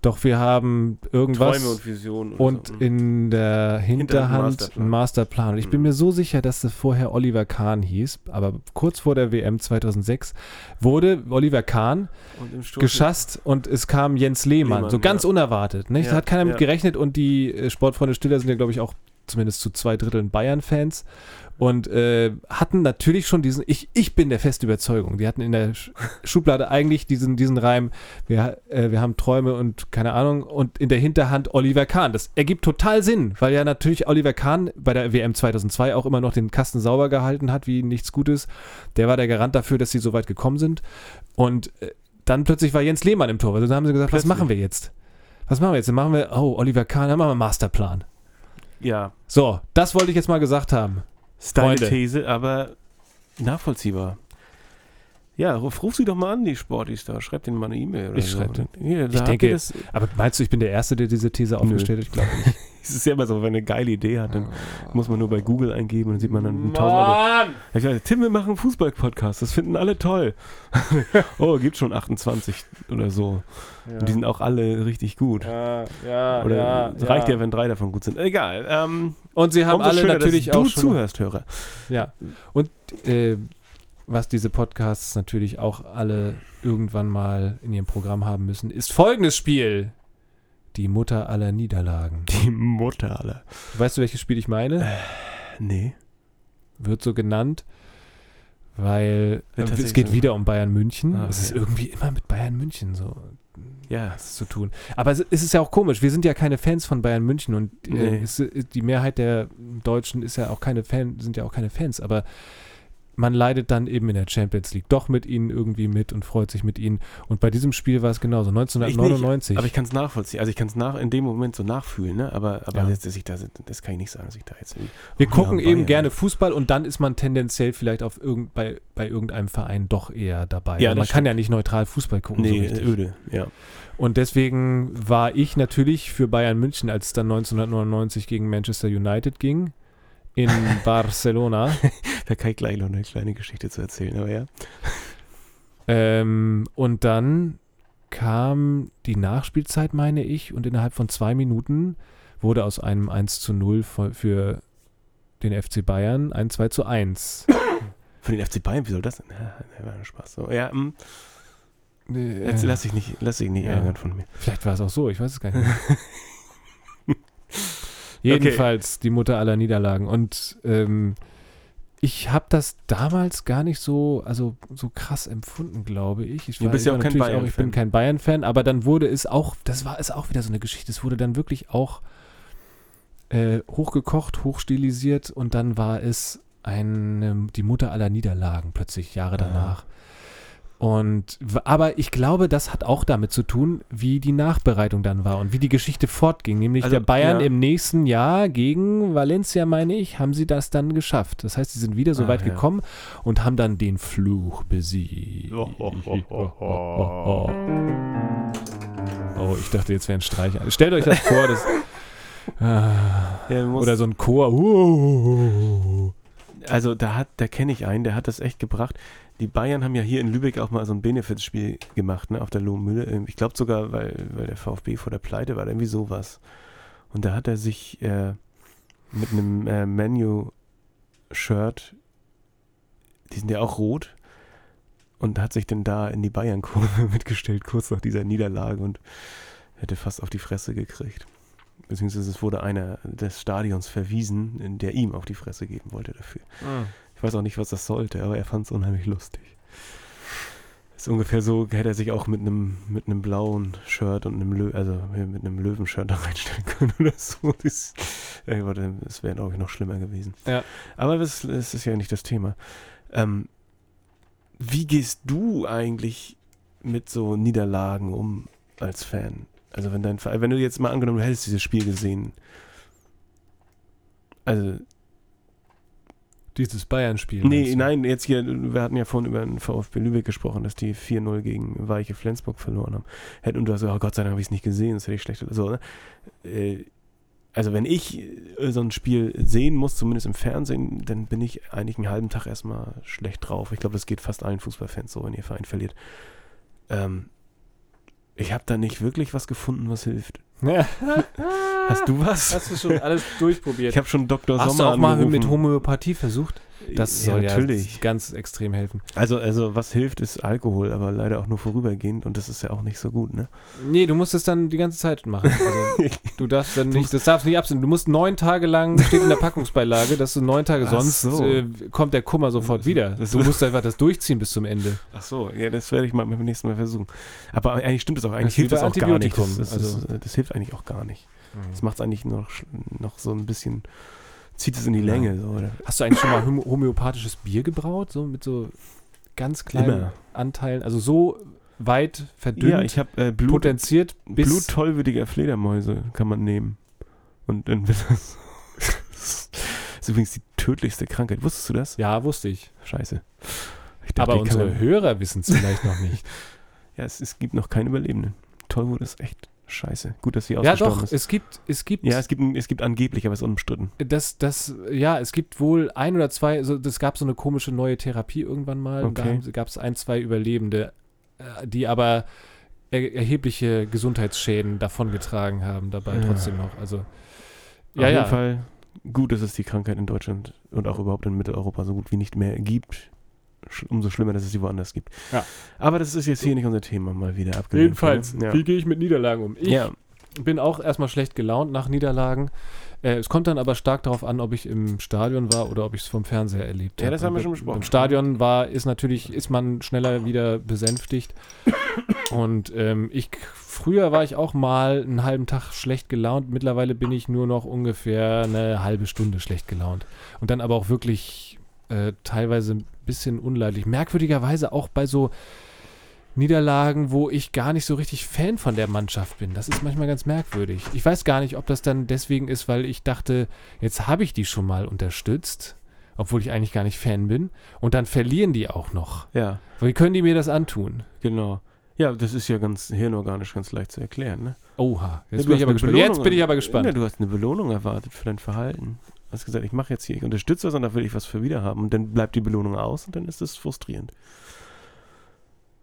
doch wir haben irgendwas Träume und Visionen. oder und so. in der Hinterhand Masterplan. ein Masterplan. Und ich bin Mhm. mir so sicher, dass es vorher Oliver Kahn hieß, aber kurz vor der WM 2006 wurde Oliver Kahn Und geschasst und es kam Jens Lehmann, Lehmann, so ganz ja. unerwartet. Nicht? Ja, Da hat keiner mit ja. gerechnet und die äh, Sportfreunde Stiller sind ja, glaube ich, auch zumindest zu zwei Dritteln Bayern-Fans und äh, hatten natürlich schon diesen, ich, ich bin der festen Überzeugung, die hatten in der Sch Schublade eigentlich diesen, diesen Reim, wir, äh, wir haben Träume und keine Ahnung und in der Hinterhand Oliver Kahn. Das ergibt total Sinn, weil ja natürlich Oliver Kahn bei der WM 2002 auch immer noch den Kasten sauber gehalten hat, wie nichts Gutes. Der war der Garant dafür, dass sie so weit gekommen sind und äh, dann plötzlich war Jens Lehmann im Tor. Also dann haben sie gesagt, Plötzlich. was machen wir jetzt? Was machen wir jetzt? Dann machen wir, oh, Oliver Kahn, dann machen wir einen Masterplan. Ja, So, das wollte ich jetzt mal gesagt haben. Ist deine Freunde. These, aber nachvollziehbar. Ja, ruf, ruf sie doch mal an, die Sportis da. Schreib denen mal eine E-Mail. oder Ich so. schreib den. Hier, da Ich habt denke- ihr das, Aber meinst du, ich bin der Erste, der diese These aufgestellt hat? Ich glaube nicht. es ist ja immer so, wenn man eine geile Idee hat, dann muss man nur bei Google eingeben und dann sieht man dann tausend! Ich sage, Tim, wir machen einen Fußball-Podcast, das finden alle toll. oh, gibt schon 28 oder so. Und die sind auch alle richtig gut. Ja, ja, Oder ja, es reicht ja. wenn drei davon gut sind. Egal. Ähm, Und sie haben alle schöner, natürlich auch du zuhörst, Hörer. Ja. Und äh, was diese Podcasts natürlich auch alle irgendwann mal in ihrem Programm haben müssen, ist folgendes Spiel. Die Mutter aller Niederlagen. Die Mutter aller. Weißt du, welches Spiel ich meine? Nee. Wird so genannt, weil Ja, äh, es geht wieder um Bayern München. Ah, es ist irgendwie immer mit Bayern München so Ja. was zu tun. Aber es es ist ja auch komisch. Wir sind ja keine Fans von Bayern München und äh, Nee. es, die Mehrheit der Deutschen ist ja auch keine Fan, sind ja auch keine Fans. Aber man leidet dann eben in der Champions League doch mit ihnen irgendwie mit und freut sich mit ihnen. Und bei diesem Spiel war es genauso. 1999. Aber ich kann es nachvollziehen. Also ich kann es nach, in dem Moment so nachfühlen, ne? Aber, aber Ja. jetzt, dass ich da, das kann ich nicht sagen, dass ich da jetzt. Wir gucken eben Bayern. gerne Fußball und dann ist man tendenziell vielleicht auf irgend, bei, bei irgendeinem Verein doch eher dabei. Ja, Weil man das kann ja nicht neutral Fußball gucken. so Nee, richtig. öde, ja. Und deswegen war ich natürlich für Bayern München, als es dann 1999 gegen Manchester United ging, in Barcelona. Da kann ich gleich noch eine kleine Geschichte zu erzählen, aber ja. ähm, und dann kam die Nachspielzeit, meine ich, und innerhalb von zwei Minuten wurde aus einem 1 zu 0 für, den FC Bayern ein 2 zu 1. Für den FC Bayern, wie soll das denn? Ja, war nur Spaß. So, ja, hm, jetzt Äh, lass dich nicht, lass dich nicht Ja. ärgern von mir. Vielleicht war es auch so, ich weiß es gar nicht. Jedenfalls die Mutter aller Niederlagen. Und ähm, ich habe das damals gar nicht so, also so krass empfunden, glaube ich. Ich Du bist ja auch kein Bayern-Fan. ich bin kein Bayern-Fan, aber dann wurde es auch, das war es auch wieder so eine Geschichte. Es wurde dann wirklich auch äh, hochgekocht, hochstilisiert und dann war es eine, die Mutter aller Niederlagen plötzlich Jahre Ah. danach. Und aber ich glaube, das hat auch damit zu tun, wie die Nachbereitung dann war und wie die Geschichte fortging. Nämlich Also, der Bayern ja. im nächsten Jahr gegen Valencia, meine ich, haben sie das dann geschafft. Das heißt, sie sind wieder so Ah, weit ja. gekommen und haben dann den Fluch besiegt. Oh, oh, oh, oh, oh. Oh, ich dachte, jetzt wäre ein Streich. Stellt euch das vor, das, Ah, Ja, musst- oder so ein Chor. Uh. Also da hat, da kenne ich einen, der hat das echt gebracht. Die Bayern haben ja hier in Lübeck auch mal so ein Benefizspiel gemacht, ne, auf der Lohmühle. Ähm, Ich glaube sogar, weil, weil der VfB vor der Pleite war, irgendwie sowas. Und da hat er sich äh, mit einem äh, Menu-Shirt, die sind ja auch rot, und hat sich dann da in die Bayern-Kurve mitgestellt, kurz nach dieser Niederlage und hätte fast auf die Fresse gekriegt. Beziehungsweise es wurde einer des Stadions verwiesen, der ihm auf die Fresse geben wollte dafür. Ich weiß auch nicht, was das sollte, aber er fand es unheimlich lustig. Ist ungefähr so, hätte er sich auch mit einem mit einem blauen Shirt und einem Lö also mit einem Löwenshirt da reinstellen können oder so. Das, äh, das wäre, glaube ich, noch schlimmer gewesen. Ja. Aber das, das ist ja nicht das Thema. Ähm, wie gehst du eigentlich mit so Niederlagen um als Fan? Also wenn dein wenn du jetzt mal angenommen, du hättest dieses Spiel gesehen. Also Dieses Bayern-Spiel. Nee, nein, jetzt hier, wir hatten ja vorhin über den VfB Lübeck gesprochen, dass die 4-0 gegen Weiche Flensburg verloren haben. Hätt- Und du hast gesagt, oh Gott sei Dank habe ich es nicht gesehen, das hätte ich schlecht. So, ne? Äh, Also wenn ich äh, so ein Spiel sehen muss, zumindest im Fernsehen, dann bin ich eigentlich einen halben Tag erstmal schlecht drauf. Ich glaube, das geht fast allen Fußballfans so, wenn ihr Verein verliert. Ähm, ich habe da nicht wirklich was gefunden, was hilft. Hast du was? Hast du schon alles durchprobiert? Ich habe schon Dr. Hast Sommer du auch mal angerufen. mit Homöopathie versucht? Das soll ja, natürlich. ganz extrem helfen. Also, also was hilft, ist Alkohol, aber leider auch nur vorübergehend und das ist ja auch nicht so gut, ne? Nee, du musst es dann die ganze Zeit machen. Also, du darfst dann nicht, das darfst nicht absehen. Du musst neun Tage lang, steht in der Packungsbeilage, dass du neun Tage, Ach sonst so. äh, kommt der Kummer sofort wieder. Das- Du musst einfach das durchziehen bis zum Ende. Ach so, ja, das werde ich mal beim nächsten Mal versuchen. Aber eigentlich stimmt es auch, Das eigentlich wie hilft das bei auch gar nicht. Das, das, also- das hilft eigentlich auch gar nicht. Das macht es eigentlich noch, noch so ein bisschen, zieht es in die Länge. So, oder? Hast du eigentlich schon mal homö- homöopathisches Bier gebraut? So mit so ganz kleinen Immer. Anteilen? Also so weit verdünnt, Ja, ich habe äh, Blut, potenziert bis... Blut tollwütiger Fledermäuse kann man nehmen. Und dann wird das, das ist übrigens die tödlichste Krankheit. Wusstest du das? ja, wusste ich. Scheiße. Ich dachte, Aber unsere man- Hörer wissen es vielleicht noch nicht. Ja, es, es gibt noch keine Überlebenden. Tollwut ist echt scheiße. Gut, dass sie ja, ausgestorben doch, ist. es gibt, es gibt Ja, es gibt, es gibt angeblich, aber es ist unbestritten. Das, das, ja, es gibt wohl ein oder zwei, also das gab so eine komische neue Therapie irgendwann mal. Und Okay. da gab es ein, zwei Überlebende, äh, die aber er, erhebliche Gesundheitsschäden davongetragen haben dabei Ja. trotzdem noch. Also, Auf ja, jeden ja. Fall gut, dass es die Krankheit in Deutschland und auch überhaupt in Mitteleuropa so gut wie nicht mehr gibt. Umso schlimmer, dass es sie woanders gibt. Ja. Aber das ist jetzt hier nicht unser Thema, mal wieder abgelehnt. Jedenfalls, Ja. wie gehe ich mit Niederlagen um? Ich ja. bin auch erstmal schlecht gelaunt nach Niederlagen. Äh, es kommt dann aber stark darauf an, ob ich im Stadion war oder ob ich es vom Fernseher erlebt Ja, habe. das haben wir schon besprochen. Im Stadion war, ist natürlich, ist man schneller wieder besänftigt. Und ähm, ich, früher war ich auch mal einen halben Tag schlecht gelaunt. Mittlerweile bin ich nur noch ungefähr eine halbe Stunde schlecht gelaunt. Und dann aber auch wirklich äh, teilweise ein bisschen unleidlich. Merkwürdigerweise auch bei so Niederlagen, wo ich gar nicht so richtig Fan von der Mannschaft bin. Das ist manchmal ganz merkwürdig. Ich weiß gar nicht, ob das dann deswegen ist, weil ich dachte, jetzt habe ich die schon mal unterstützt, obwohl ich eigentlich gar nicht Fan bin. Und dann verlieren die auch noch. ja, Wie können die mir das antun? genau. Ja, das ist ja ganz hirnorganisch ganz leicht zu erklären, ne? Oha, Ja, jetzt du bin ich aber gespannt. Jetzt bin ich aber Ja, gespannt. du hast eine Belohnung erwartet für dein Verhalten. Hast gesagt, ich mache jetzt hier, ich unterstütze das und da will ich was für wieder haben. Und dann bleibt die Belohnung aus und dann ist es frustrierend.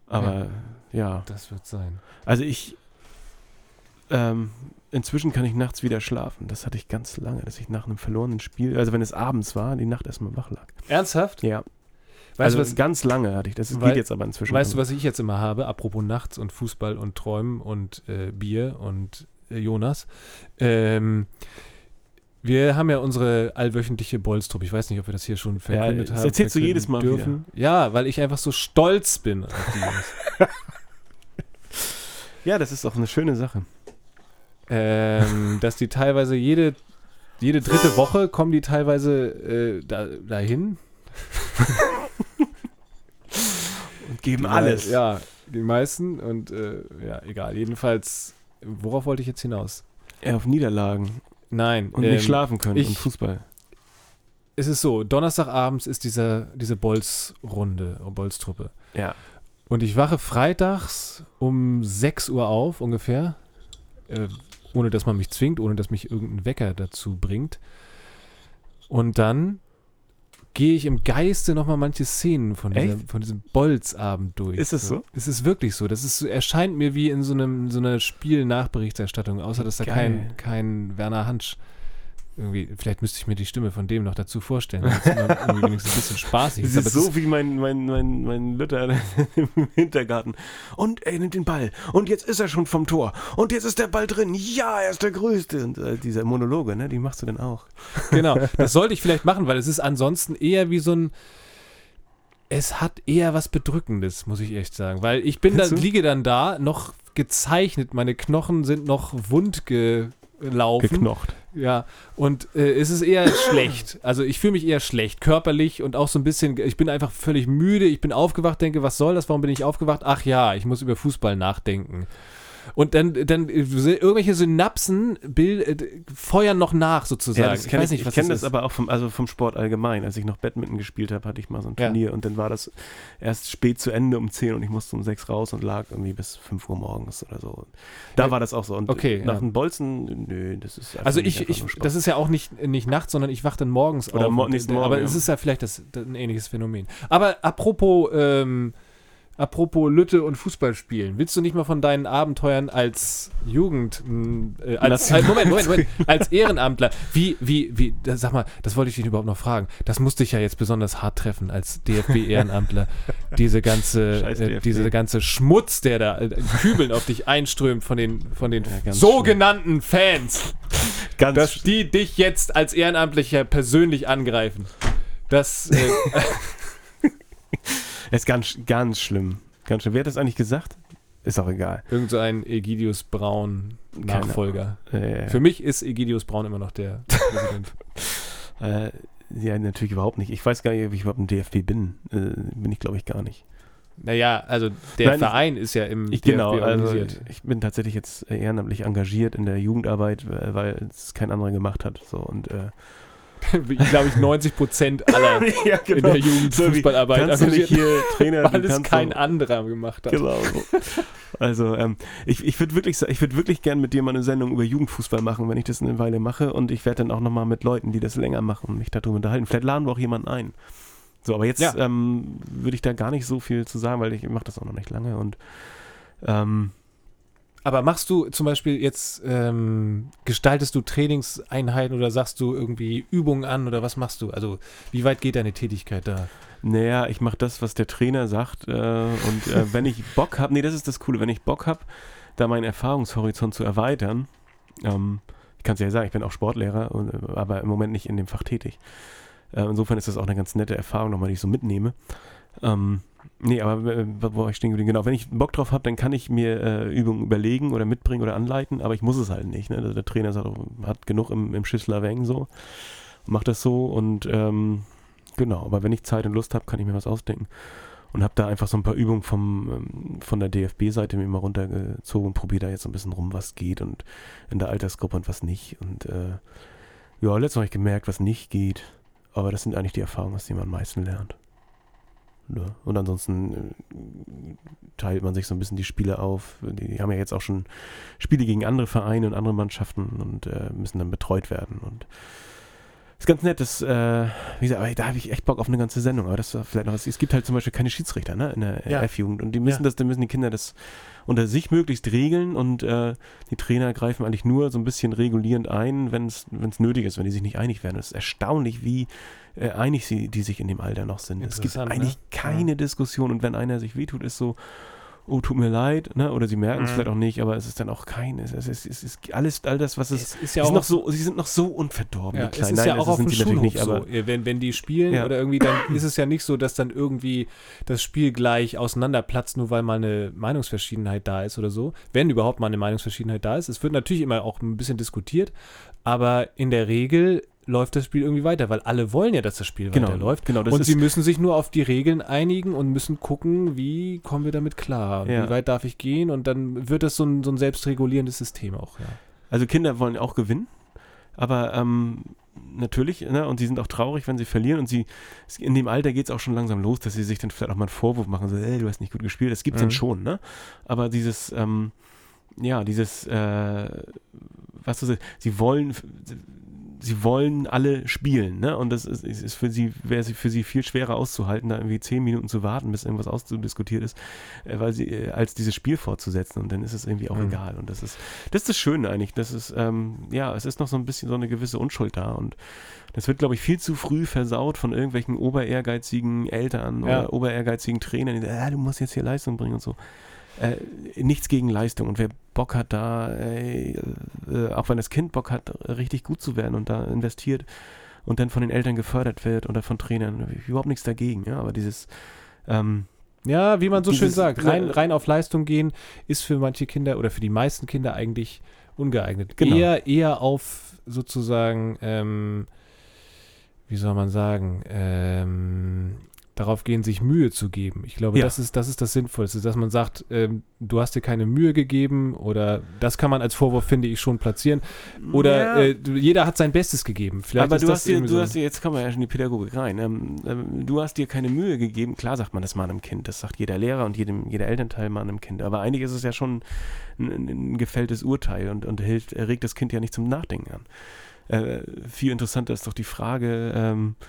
Aber ja, Das wird sein. also ich, ähm, inzwischen kann ich nachts wieder schlafen. Das hatte ich ganz lange, dass ich nach einem verlorenen Spiel, also wenn es abends war, die Nacht erstmal wach lag. Ernsthaft? Ja, Weißt also du, was, ganz lange hatte ich das. Weil- geht jetzt aber inzwischen. weißt du, was ich jetzt immer habe? Apropos nachts und Fußball und Träumen und äh, Bier und äh, Jonas. Ähm, wir haben ja unsere allwöchentliche Bolstrup. Ich weiß nicht, ob wir das hier schon verkündet das haben. erzählst du jedes Mal dürfen. Ja, weil ich einfach so stolz bin auf. Ja, das ist auch eine schöne Sache. ähm, dass die teilweise jede, jede dritte Woche kommen die teilweise äh, da, dahin. Und geben Die alles. Ja, die meisten und äh, ja, egal. Jedenfalls, worauf wollte ich jetzt hinaus? Ja, auf Niederlagen Nein. und ähm, nicht schlafen können ich- und Fußball. Es ist so, Donnerstagabends ist dieser, diese Bolz-Runde, oh, Bolz-Truppe. Ja. Und ich wache freitags um 6 Uhr auf ungefähr, äh, ohne dass man mich zwingt, ohne dass mich irgendein Wecker dazu bringt. Und dann gehe ich im Geiste nochmal manche Szenen von, dieser, von diesem Bolz-Abend durch. Ist es so? Es ist wirklich so. Das ist, so- erscheint mir wie in so, einem, so einer Spielnachberichterstattung, außer dass da Geil. kein, kein Werner Hansch irgendwie, vielleicht müsste ich mir die Stimme von dem noch dazu vorstellen. Das irgendwie wenigstens ein bisschen spaßig. Es ist, aber ist so wie mein, mein, mein, mein Luther im Hintergarten. Und er nimmt den Ball. Und jetzt ist er schon vom Tor. Und jetzt ist der Ball drin. Ja, er ist der Größte. Und äh, diese Monologe, ne, die machst du dann auch. Genau, das sollte ich vielleicht machen, weil es ist ansonsten eher wie so ein. Es hat eher was Bedrückendes, muss ich echt sagen. Weil ich bin da, Findest du? liege dann da, noch gezeichnet, meine Knochen sind noch wund gelaufen. Geknocht. Ja, und äh, es ist eher schlecht. Also ich fühle mich eher schlecht, körperlich und auch so ein bisschen, ich bin einfach völlig müde, ich bin aufgewacht, denke, was soll das, warum bin ich aufgewacht? Ach ja, ich muss über Fußball nachdenken. Und dann, dann äh, irgendwelche Synapsen bild, äh, feuern noch nach sozusagen. Ja, das kenn ich ich, was kenne das ist. aber auch vom, also vom Sport allgemein. Als ich noch Badminton gespielt habe, hatte ich mal so ein Ja. Turnier und dann war das erst spät zu Ende um 10 und ich musste um 6 raus und lag irgendwie bis 5 Uhr morgens oder so. Da Ja, war das auch so. Und okay, nach ja. dem Bolzen, nö, das ist Also nicht ich, ich das ist ja auch nicht, nicht nachts, sondern ich wache dann morgens Oder auf. mo- nächsten Morgen, aber ja. es ist ja vielleicht das, das ein ähnliches Phänomen. Aber apropos, ähm, apropos Lütte und Fußballspielen, willst du nicht mal von deinen Abenteuern als Jugend, äh, als, als Moment, Moment, Moment, als Ehrenamtler, wie, wie, wie, sag mal, das wollte ich dich überhaupt noch fragen. Das musste ich ja jetzt besonders hart treffen als DFB-Ehrenamtler. diese ganze, äh, DFB. diese ganze Schmutz, der da äh, Kübeln auf dich einströmt von den, von den Ja, sogenannten Fans ganz dass die dich jetzt als Ehrenamtlicher persönlich angreifen. Das, äh, ist ganz, ganz schlimm. Ganz schlimm. Wer hat das eigentlich gesagt? Ist auch egal. irgend so ein Egidius Braun Nachfolger. Äh, Für mich ist Egidius Braun immer noch der Präsident. äh, ja, natürlich überhaupt nicht. Ich weiß gar nicht, ob ich überhaupt im DFB bin. Äh, bin ich, glaube ich, gar nicht. naja, also der Nein, Verein ist ja im Ich, DFB genau, also organisiert. ich bin tatsächlich jetzt ehrenamtlich engagiert in der Jugendarbeit, weil es kein anderer gemacht hat. So und äh, Glaube ich, 90 Prozent aller ja, in der Jugendfußballarbeit Kannst du nicht hier Trainer, weil du es kannst kein so- anderer gemacht hat. Genau. So. Also ähm, ich, ich würde wirklich, ich würde wirklich gern mit dir mal eine Sendung über Jugendfußball machen, wenn ich das eine Weile mache. Und ich werde dann auch nochmal mit Leuten, die das länger machen, mich darüber unterhalten. Vielleicht laden wir auch jemanden ein. So, aber jetzt Ja. ähm, würde ich da gar nicht so viel zu sagen, weil ich mache das auch noch nicht lange. Und ähm, Aber machst du zum Beispiel jetzt, ähm, gestaltest du Trainingseinheiten oder sagst du irgendwie Übungen an oder was machst du? Also wie weit geht deine Tätigkeit da? Naja, ich mache das, was der Trainer sagt. Äh, und äh, wenn ich Bock habe, nee, das ist das Coole, wenn ich Bock habe, da meinen Erfahrungshorizont zu erweitern, ähm, ich kann es ja sagen, ich bin auch Sportlehrer, und, äh, aber im Moment nicht in dem Fach tätig. Äh, insofern ist das auch eine ganz nette Erfahrung nochmal, die ich so mitnehme. Ähm, nee, aber äh, wo war ich stehen geblieben? Genau, wenn ich Bock drauf habe, dann kann ich mir äh, Übungen überlegen oder mitbringen oder anleiten, aber ich muss es halt nicht. Ne? Also der Trainer sagt, hat genug im, im Schüssler Weng so, macht das so und ähm, genau, aber wenn ich Zeit und Lust habe, kann ich mir was ausdenken. Und habe da einfach so ein paar Übungen vom, ähm, von der DFB-Seite mir mal runtergezogen und probiere da jetzt so ein bisschen rum, was geht und in der Altersgruppe und was nicht. Und äh, ja, letztens habe ich gemerkt, was nicht geht. Aber das sind eigentlich die Erfahrungen, aus denen man am meisten lernt. Ja. Und ansonsten äh, teilt man sich so ein bisschen die Spiele auf. Die, die haben ja jetzt auch schon Spiele gegen andere Vereine und andere Mannschaften und äh, müssen dann betreut werden. Und ist ganz nett, das, äh, wie gesagt, aber da habe ich echt Bock auf eine ganze Sendung. Aber das war vielleicht noch, es gibt halt zum Beispiel keine Schiedsrichter ne, in der Ja. F-Jugend und die müssen Ja. das, dann müssen die Kinder das unter sich möglichst regeln und äh, die Trainer greifen eigentlich nur so ein bisschen regulierend ein, wenn es nötig ist, wenn die sich nicht einig werden. Es ist erstaunlich, wie äh, einig sie, die sich in dem Alter noch sind. Es gibt ne? eigentlich keine Diskussion und wenn einer sich wehtut, ist so, oh, tut mir leid, ne? oder sie merken es Mhm. vielleicht auch nicht, aber es ist dann auch kein, es, es, es, es ist alles, all das, was es, Es ist ja sie, sind auch noch so, sie sind noch so unverdorben, Ja, die es ist Nein, ja das auch auf dem Schulhof nicht, aber so. Wenn, wenn die spielen Ja. oder irgendwie, dann ist es ja nicht so, dass dann irgendwie das Spiel gleich auseinanderplatzt, nur weil mal eine Meinungsverschiedenheit da ist oder so. Wenn überhaupt mal eine Meinungsverschiedenheit da ist. Es wird natürlich immer auch ein bisschen diskutiert, aber in der Regel läuft das Spiel irgendwie weiter, weil alle wollen ja, dass das Spiel genau, weiterläuft. genau, das und sie müssen sich nur auf die Regeln einigen und müssen gucken, wie kommen wir damit klar, Ja. wie weit darf ich gehen und dann wird das so ein, so ein selbstregulierendes System auch, ja. also Kinder wollen auch gewinnen, aber ähm, natürlich, ne, und sie sind auch traurig, wenn sie verlieren und sie, in dem Alter geht es auch schon langsam los, dass sie sich dann vielleicht auch mal einen Vorwurf machen, so, ey, du hast nicht gut gespielt, das gibt es Mhm. dann schon, ne, aber dieses, ähm, ja, dieses, äh, was du sagst, sie wollen, sie wollen alle spielen, ne? Und das ist, ist für sie, wäre sie für sie viel schwerer auszuhalten, da irgendwie zehn Minuten zu warten, bis irgendwas auszudiskutiert ist, äh, weil sie, äh, als dieses Spiel fortzusetzen und dann ist es irgendwie auch Mhm. egal. Und das ist, das ist das Schöne eigentlich. Das ist, ähm, ja, es ist noch so ein bisschen so eine gewisse Unschuld da und das wird, glaube ich, viel zu früh versaut von irgendwelchen oberehrgeizigen Eltern Ja. oder oberehrgeizigen Trainern, die sagen, ah, du musst jetzt hier Leistung bringen und so. Äh, nichts gegen Leistung. Und wer Bock hat, da, äh, äh, auch wenn das Kind Bock hat, richtig gut zu werden und da investiert und dann von den Eltern gefördert wird oder von Trainern, überhaupt nichts dagegen. Ja, aber dieses, ähm, Ja, wie man so schön Dieses- sagt, rein, ja. rein auf Leistung gehen ist für manche Kinder oder für die meisten Kinder eigentlich ungeeignet. Genau. Eher, eher auf sozusagen, ähm, wie soll man sagen, ähm, darauf gehen, sich Mühe zu geben. Ich glaube, Ja. das, ist, das ist das Sinnvollste, dass man sagt, ähm, du hast dir keine Mühe gegeben oder das kann man als Vorwurf, finde ich, schon platzieren. Oder ja. äh, jeder hat sein Bestes gegeben. Vielleicht aber ist du das hast, dir, du so- hast dir, jetzt kommen wir ja schon in die Pädagogik rein. Ähm, ähm, du hast dir keine Mühe gegeben. Klar sagt man das mal einem Kind. Das sagt jeder Lehrer und jedem, jeder Elternteil mal einem Kind. Aber eigentlich ist es ja schon ein, ein, ein gefälltes Urteil und, und hilft, regt das Kind ja nicht zum Nachdenken an. Äh, viel interessanter ist doch die Frage, ähm, äh,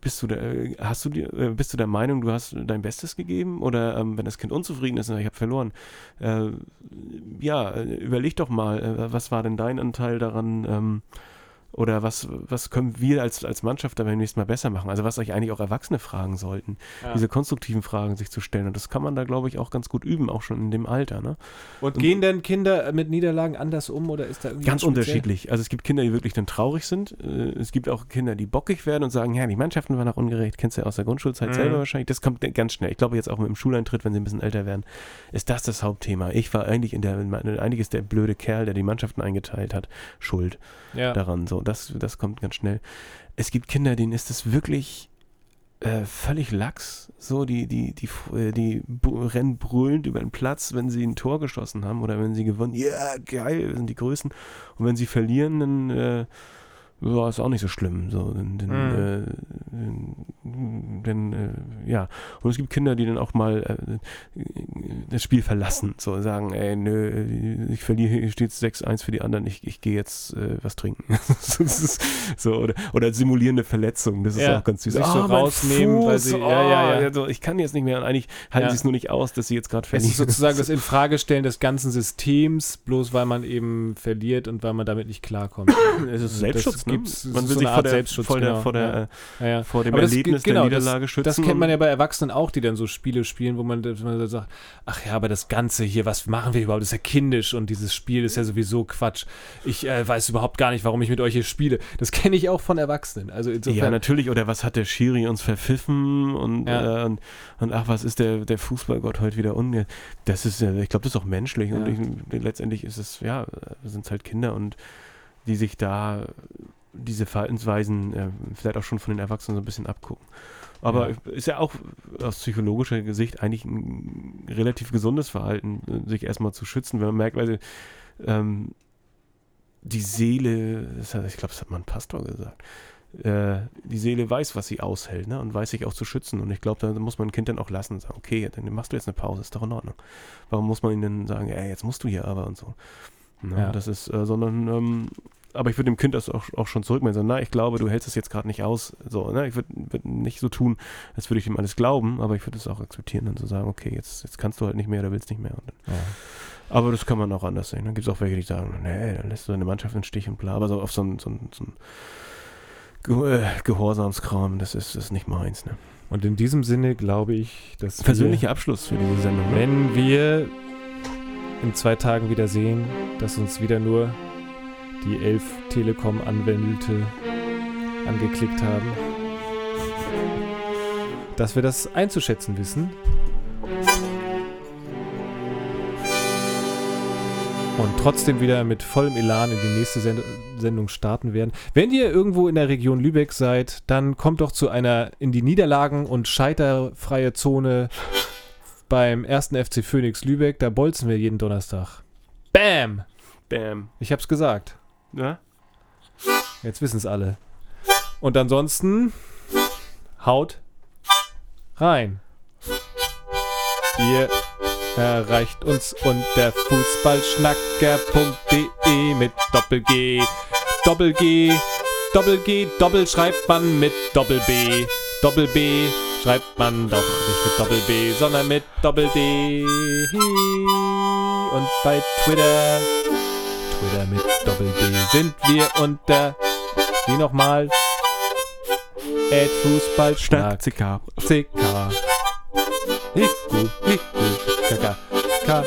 bist du der, äh, hast du dir, äh, bist du der Meinung, du hast dein Bestes gegeben? Oder ähm, wenn das Kind unzufrieden ist, sagt, ich habe verloren, äh, ja, äh, überleg doch mal, äh, was war denn dein Anteil daran? Ähm, oder was, was können wir als, als Mannschaft da beim nächsten Mal besser machen? Also was euch eigentlich auch Erwachsene fragen sollten, Ja. diese konstruktiven Fragen sich zu stellen. Und das kann man da, glaube ich, auch ganz gut üben, auch schon in dem Alter. Ne? Und gehen denn Kinder mit Niederlagen anders um oder ist da irgendwie Ganz unterschiedlich. Also es gibt Kinder, die wirklich dann traurig sind. Äh, Es gibt auch Kinder, die bockig werden und sagen, ja, die Mannschaften waren auch ungerecht. Kennst du ja aus der Grundschulzeit Mhm. selber wahrscheinlich. Das kommt ganz schnell. Ich glaube jetzt auch mit dem Schuleintritt, wenn sie ein bisschen älter werden, ist das das Hauptthema. Ich war eigentlich in der, eigentlich ist der blöde Kerl, der die Mannschaften eingeteilt hat, schuld Ja. daran. So, das, das kommt ganz schnell. Es gibt Kinder, denen ist es wirklich äh, völlig lax. So, die, die, die, äh, die rennen brüllend über den Platz, wenn sie ein Tor geschossen haben oder wenn sie gewonnen. Ja, geil, wir sind die Größten. Und wenn sie verlieren, dann äh, ja, ist auch nicht so schlimm. So, dann, dann Mhm. äh, denn äh, ja, und es gibt Kinder, die dann auch mal äh, das Spiel verlassen, so sagen, ey, nö, ich verliere, hier steht 6-1 für die anderen, ich, ich gehe jetzt äh, was trinken. so, oder, oder simulierende Verletzung, das ist Ja, auch ganz süß. sich so mein rausnehmen, weil sie- oh, ja, ja, ja. also ich kann jetzt nicht mehr, und eigentlich halten Ja. sie es nur nicht aus, dass sie jetzt gerade Es verlieren. ist sozusagen das Infragestellen des ganzen Systems, bloß weil man eben verliert und weil man damit nicht klarkommt. es ist Selbstschutz, ne? Gibt's- es Man will so sich vor der, Selbstschutz, vor der, genau, vor der, Ja, ja. äh, vor dem Aber das Erlebnis genau, der Niederlage schützen. Das kennt man ja bei Erwachsenen auch, die dann so Spiele spielen, wo man, man sagt, ach ja, aber das Ganze hier, was machen wir überhaupt, das ist ja kindisch und dieses Spiel ist ja sowieso Quatsch. Ich äh, weiß überhaupt gar nicht, warum ich mit euch hier spiele. Das kenne ich auch von Erwachsenen. Also Ja, natürlich. Oder was hat der Schiri uns verpfiffen und, Ja. äh, und, und ach, was ist der, der Fußballgott heute wieder unge... Das ist ja, ich glaube, das ist auch menschlich. Und Ja. ich, letztendlich ist es, ja, sind es halt Kinder und die sich da diese Verhaltensweisen äh, vielleicht auch schon von den Erwachsenen so ein bisschen abgucken. Aber ist ja auch aus psychologischer Sicht eigentlich ein relativ gesundes Verhalten, sich erstmal zu schützen, wenn man merkt, weil ähm, die Seele, hat, ich glaube, das hat mal ein Pastor gesagt, äh, die Seele weiß, was sie aushält ne? und weiß sich auch zu schützen. Und ich glaube, da muss man ein Kind dann auch lassen und sagen, okay, dann machst du jetzt eine Pause, ist doch in Ordnung. Warum muss man ihnen dann sagen, ey, jetzt musst du hier aber und so. Ne? Ja. Das ist, äh, sondern, ähm, aber ich würde dem Kind das auch, auch schon zurückmelden, sagen, na, ich glaube, du hältst es jetzt gerade nicht aus. So, ne? Ich würde würd nicht so tun, als würde ich ihm alles glauben, aber ich würde es auch akzeptieren und so sagen, okay, jetzt, jetzt kannst du halt nicht mehr oder willst nicht mehr. Dann, ja. aber das kann man auch anders sehen. Dann gibt es auch welche, die sagen, nee, dann lässt du deine Mannschaft im Stich und bla. Aber so auf so ein, so ein, so ein Ge äh, Gehorsamskram, das ist, das ist nicht meins. Ne? Und in diesem Sinne glaube ich, dass Persönlicher Abschluss für diese Sendung. wir, Ne? wenn wir in zwei Tagen wieder sehen, dass uns wieder nur die elf Telekom-Anwälte angeklickt haben, dass wir das einzuschätzen wissen. Und trotzdem wieder mit vollem Elan in die nächste Send Sendung starten werden. Wenn ihr irgendwo in der Region Lübeck seid, dann kommt doch zu einer in die Niederlagen- und scheiterfreie Zone beim ersten FC Phoenix Lübeck. Da bolzen wir jeden Donnerstag. Bam! Bam. Ich hab's gesagt. Ja? Jetzt wissen's alle. Und ansonsten haut rein. Ihr erreicht uns unter fußballschnacker.de mit Doppel G. Doppel G. Doppel G. Doppel schreibt man mit Doppel B. Doppel B schreibt man doch nicht mit Doppel B, sondern mit Doppel D. Und bei Twitter, Twitter mit Doppel D sind wir unter, wie nochmal, Ad Fußballschnack. Schnack, CK. CK. Hiku, hiku, kaka, ka,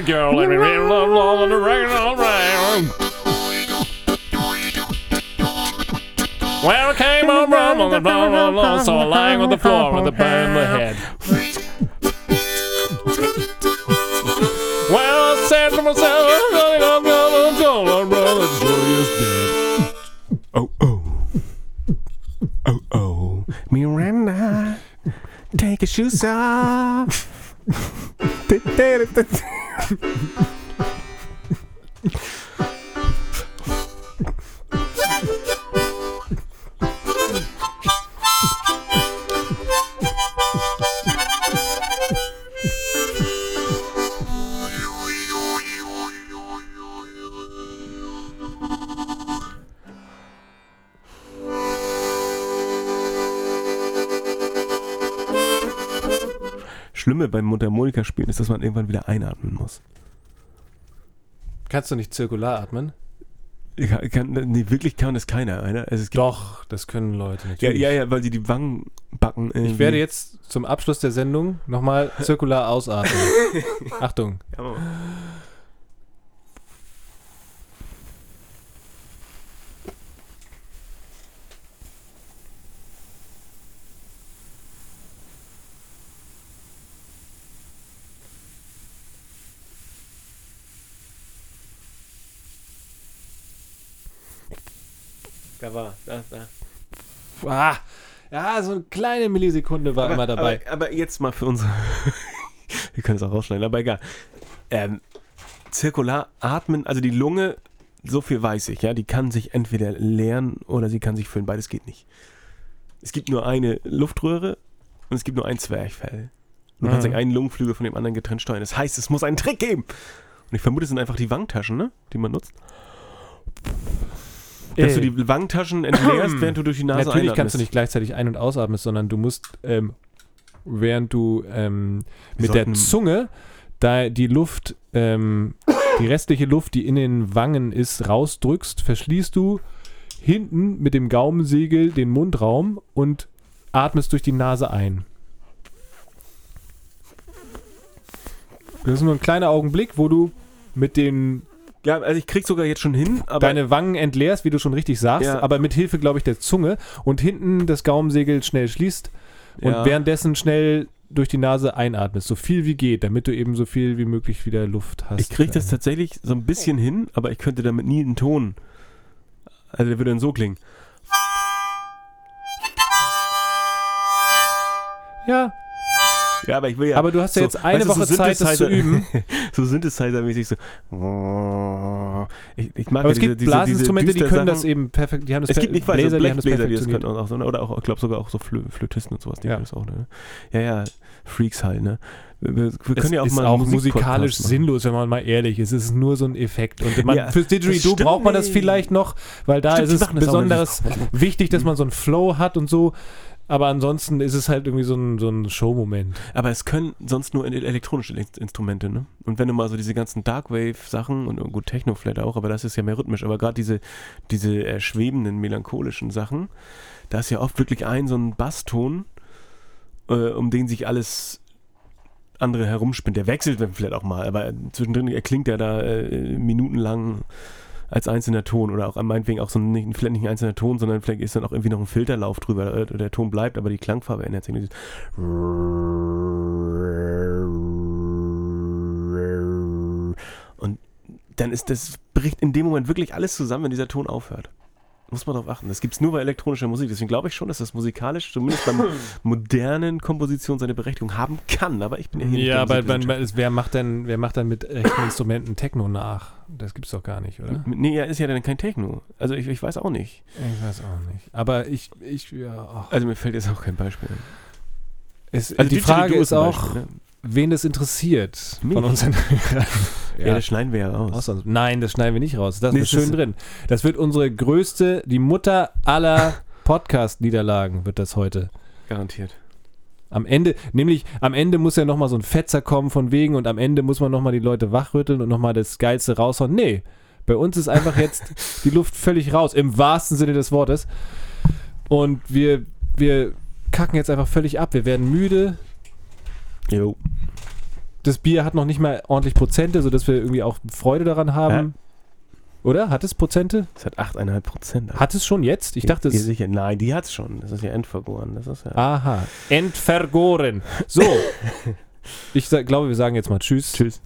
a girl, and we really love all of the record all right. Well, I came on rum on the blah, blah, blah, so lying on the floor with a burn in the head. Well, I said to myself, I'm running on, going on, going on, brother, Joey is dead. Oh, oh. Oh, oh. Miranda, take your shoes off. Mundharmonika spielen ist, dass man irgendwann wieder einatmen muss. Kannst du nicht zirkular atmen? Kann, kann, nee, wirklich kann das keiner. Einer. Also es gibt, Doch, das können Leute ja, natürlich. ja, ja, weil die die Wangen backen. Ich werde jetzt zum Abschluss der Sendung nochmal zirkular ausatmen. Achtung. Ja, Da war, da, da. Ah, ja, so eine kleine Millisekunde war immer dabei. Aber, aber jetzt mal für unsere. Wir können es auch rausschneiden, aber egal. Ähm, zirkular atmen, also die Lunge, so viel weiß ich, ja, die kann sich entweder leeren oder sie kann sich füllen. Beides geht nicht. Es gibt nur eine Luftröhre und es gibt nur ein Zwerchfell. Du kannst Mhm. nicht einen Lungenflügel von dem anderen getrennt steuern. Das heißt, es muss einen Trick geben. Und ich vermute, es sind einfach die Wangtaschen, ne? die man nutzt. Dass du die Wangtaschen entleerst, während du durch die Nase Natürlich kannst einatmest. du nicht gleichzeitig ein- und ausatmen, sondern du musst, ähm, während du ähm, mit der sollten- Zunge da die Luft, ähm, die restliche Luft, die in den Wangen ist, rausdrückst, verschließt du hinten mit dem Gaumensegel den Mundraum und atmest durch die Nase ein. Das ist nur ein kleiner Augenblick, wo du mit den Ja, also ich krieg sogar jetzt schon hin, aber deine Wangen entleerst, wie du schon richtig sagst, Ja. aber mit Hilfe, glaube ich, der Zunge und hinten das Gaumensegel schnell schließt und Ja. währenddessen schnell durch die Nase einatmest, so viel wie geht, damit du eben so viel wie möglich wieder Luft hast. Ich kriege das tatsächlich so ein bisschen hin, aber ich könnte damit nie einen Ton. Also der würde dann so klingen. Ja, Ja, aber ich will ja. aber du hast ja so, jetzt eine du, so Woche Zeit, das zu üben. so Synthesizer-mäßig so. Ich, ich mag Aber ja es gibt diese, diese, Blasinstrumente, die diese können das Sachen. eben perfekt. Die haben das Es gibt nicht Bläser, so die haben das Blechbläser, die das können auch so, ne? oder auch, ich glaube sogar auch so Flö Flötisten und sowas, die Ja. können das auch, ne? Ja, ja, Freaks halt, ne? Wir, wir wir Es können ja auch ist mal auch musikalisch sinnlos, wenn man mal ehrlich ist. Es ist nur so ein Effekt. Und man, Ja, fürs Didgeridoo das braucht man das vielleicht noch, weil da Stimmt, die ist es das besonders wichtig, dass man so einen Flow hat und so. Aber ansonsten ist es halt irgendwie so ein, so ein Showmoment. Aber es können sonst nur ele- elektronische In- Instrumente, ne? Und wenn du mal so diese ganzen Darkwave-Sachen und gut Techno vielleicht auch, aber das ist ja mehr rhythmisch, aber gerade diese, diese äh, melancholischen Sachen, da ist ja oft wirklich ein so ein Basston, äh, um den sich alles andere herumspinnt. Der wechselt vielleicht auch mal, aber zwischendrin erklingt er da äh, minutenlang als einzelner Ton oder auch meinetwegen auch so ein, nicht, vielleicht nicht ein einzelner Ton, sondern vielleicht ist dann auch irgendwie noch ein Filterlauf drüber. äh, Der Ton bleibt, aber die Klangfarbe ändert sich. Und dann ist das bricht in dem Moment wirklich alles zusammen, wenn dieser Ton aufhört. Muss man darauf achten. Das gibt es nur bei elektronischer Musik. Deswegen glaube ich schon, dass das musikalisch, zumindest beim modernen Komposition, seine Berechtigung haben kann. Aber ich bin ja hier nicht Ja, der aber es- wer macht denn, wer macht dann mit echten Instrumenten Techno nach? Das gibt's doch gar nicht, oder? Nee, ja, ist ja dann kein Techno. Also ich, ich weiß auch nicht. Ich weiß auch nicht. Aber ich, ich, ja. Also mir fällt jetzt auch kein Beispiel ein. Es, Also die Frage Didgeridoo ist auch, Beispiel, ne? Wen das interessiert Mich. von unseren Hörern. ja. das schneiden wir ja raus. Nein, das schneiden wir nicht raus. Das Nee, ist das schön ist- drin. Das wird unsere größte, die Mutter aller Podcast-Niederlagen wird das heute. Garantiert. Am Ende, nämlich am Ende muss ja nochmal so ein Fetzer kommen von wegen und am Ende muss man nochmal die Leute wachrütteln und nochmal das Geilste raushauen. Nee, bei uns ist einfach jetzt die Luft völlig raus, im wahrsten Sinne des Wortes. Und wir, wir kacken jetzt einfach völlig ab. Wir werden müde. Jo. Das Bier hat noch nicht mal ordentlich Prozente, sodass wir irgendwie auch Freude daran haben. Oder? Hat es Prozente? Das hat 8,5 Prozent. Hat es schon jetzt? Ich dachte es. sicher. Nein, die hat's schon. Das ist ja endvergoren. Das ist ja. Aha. Entvergoren. So. Ich glaube, wir sagen jetzt mal Tschüss. Tschüss.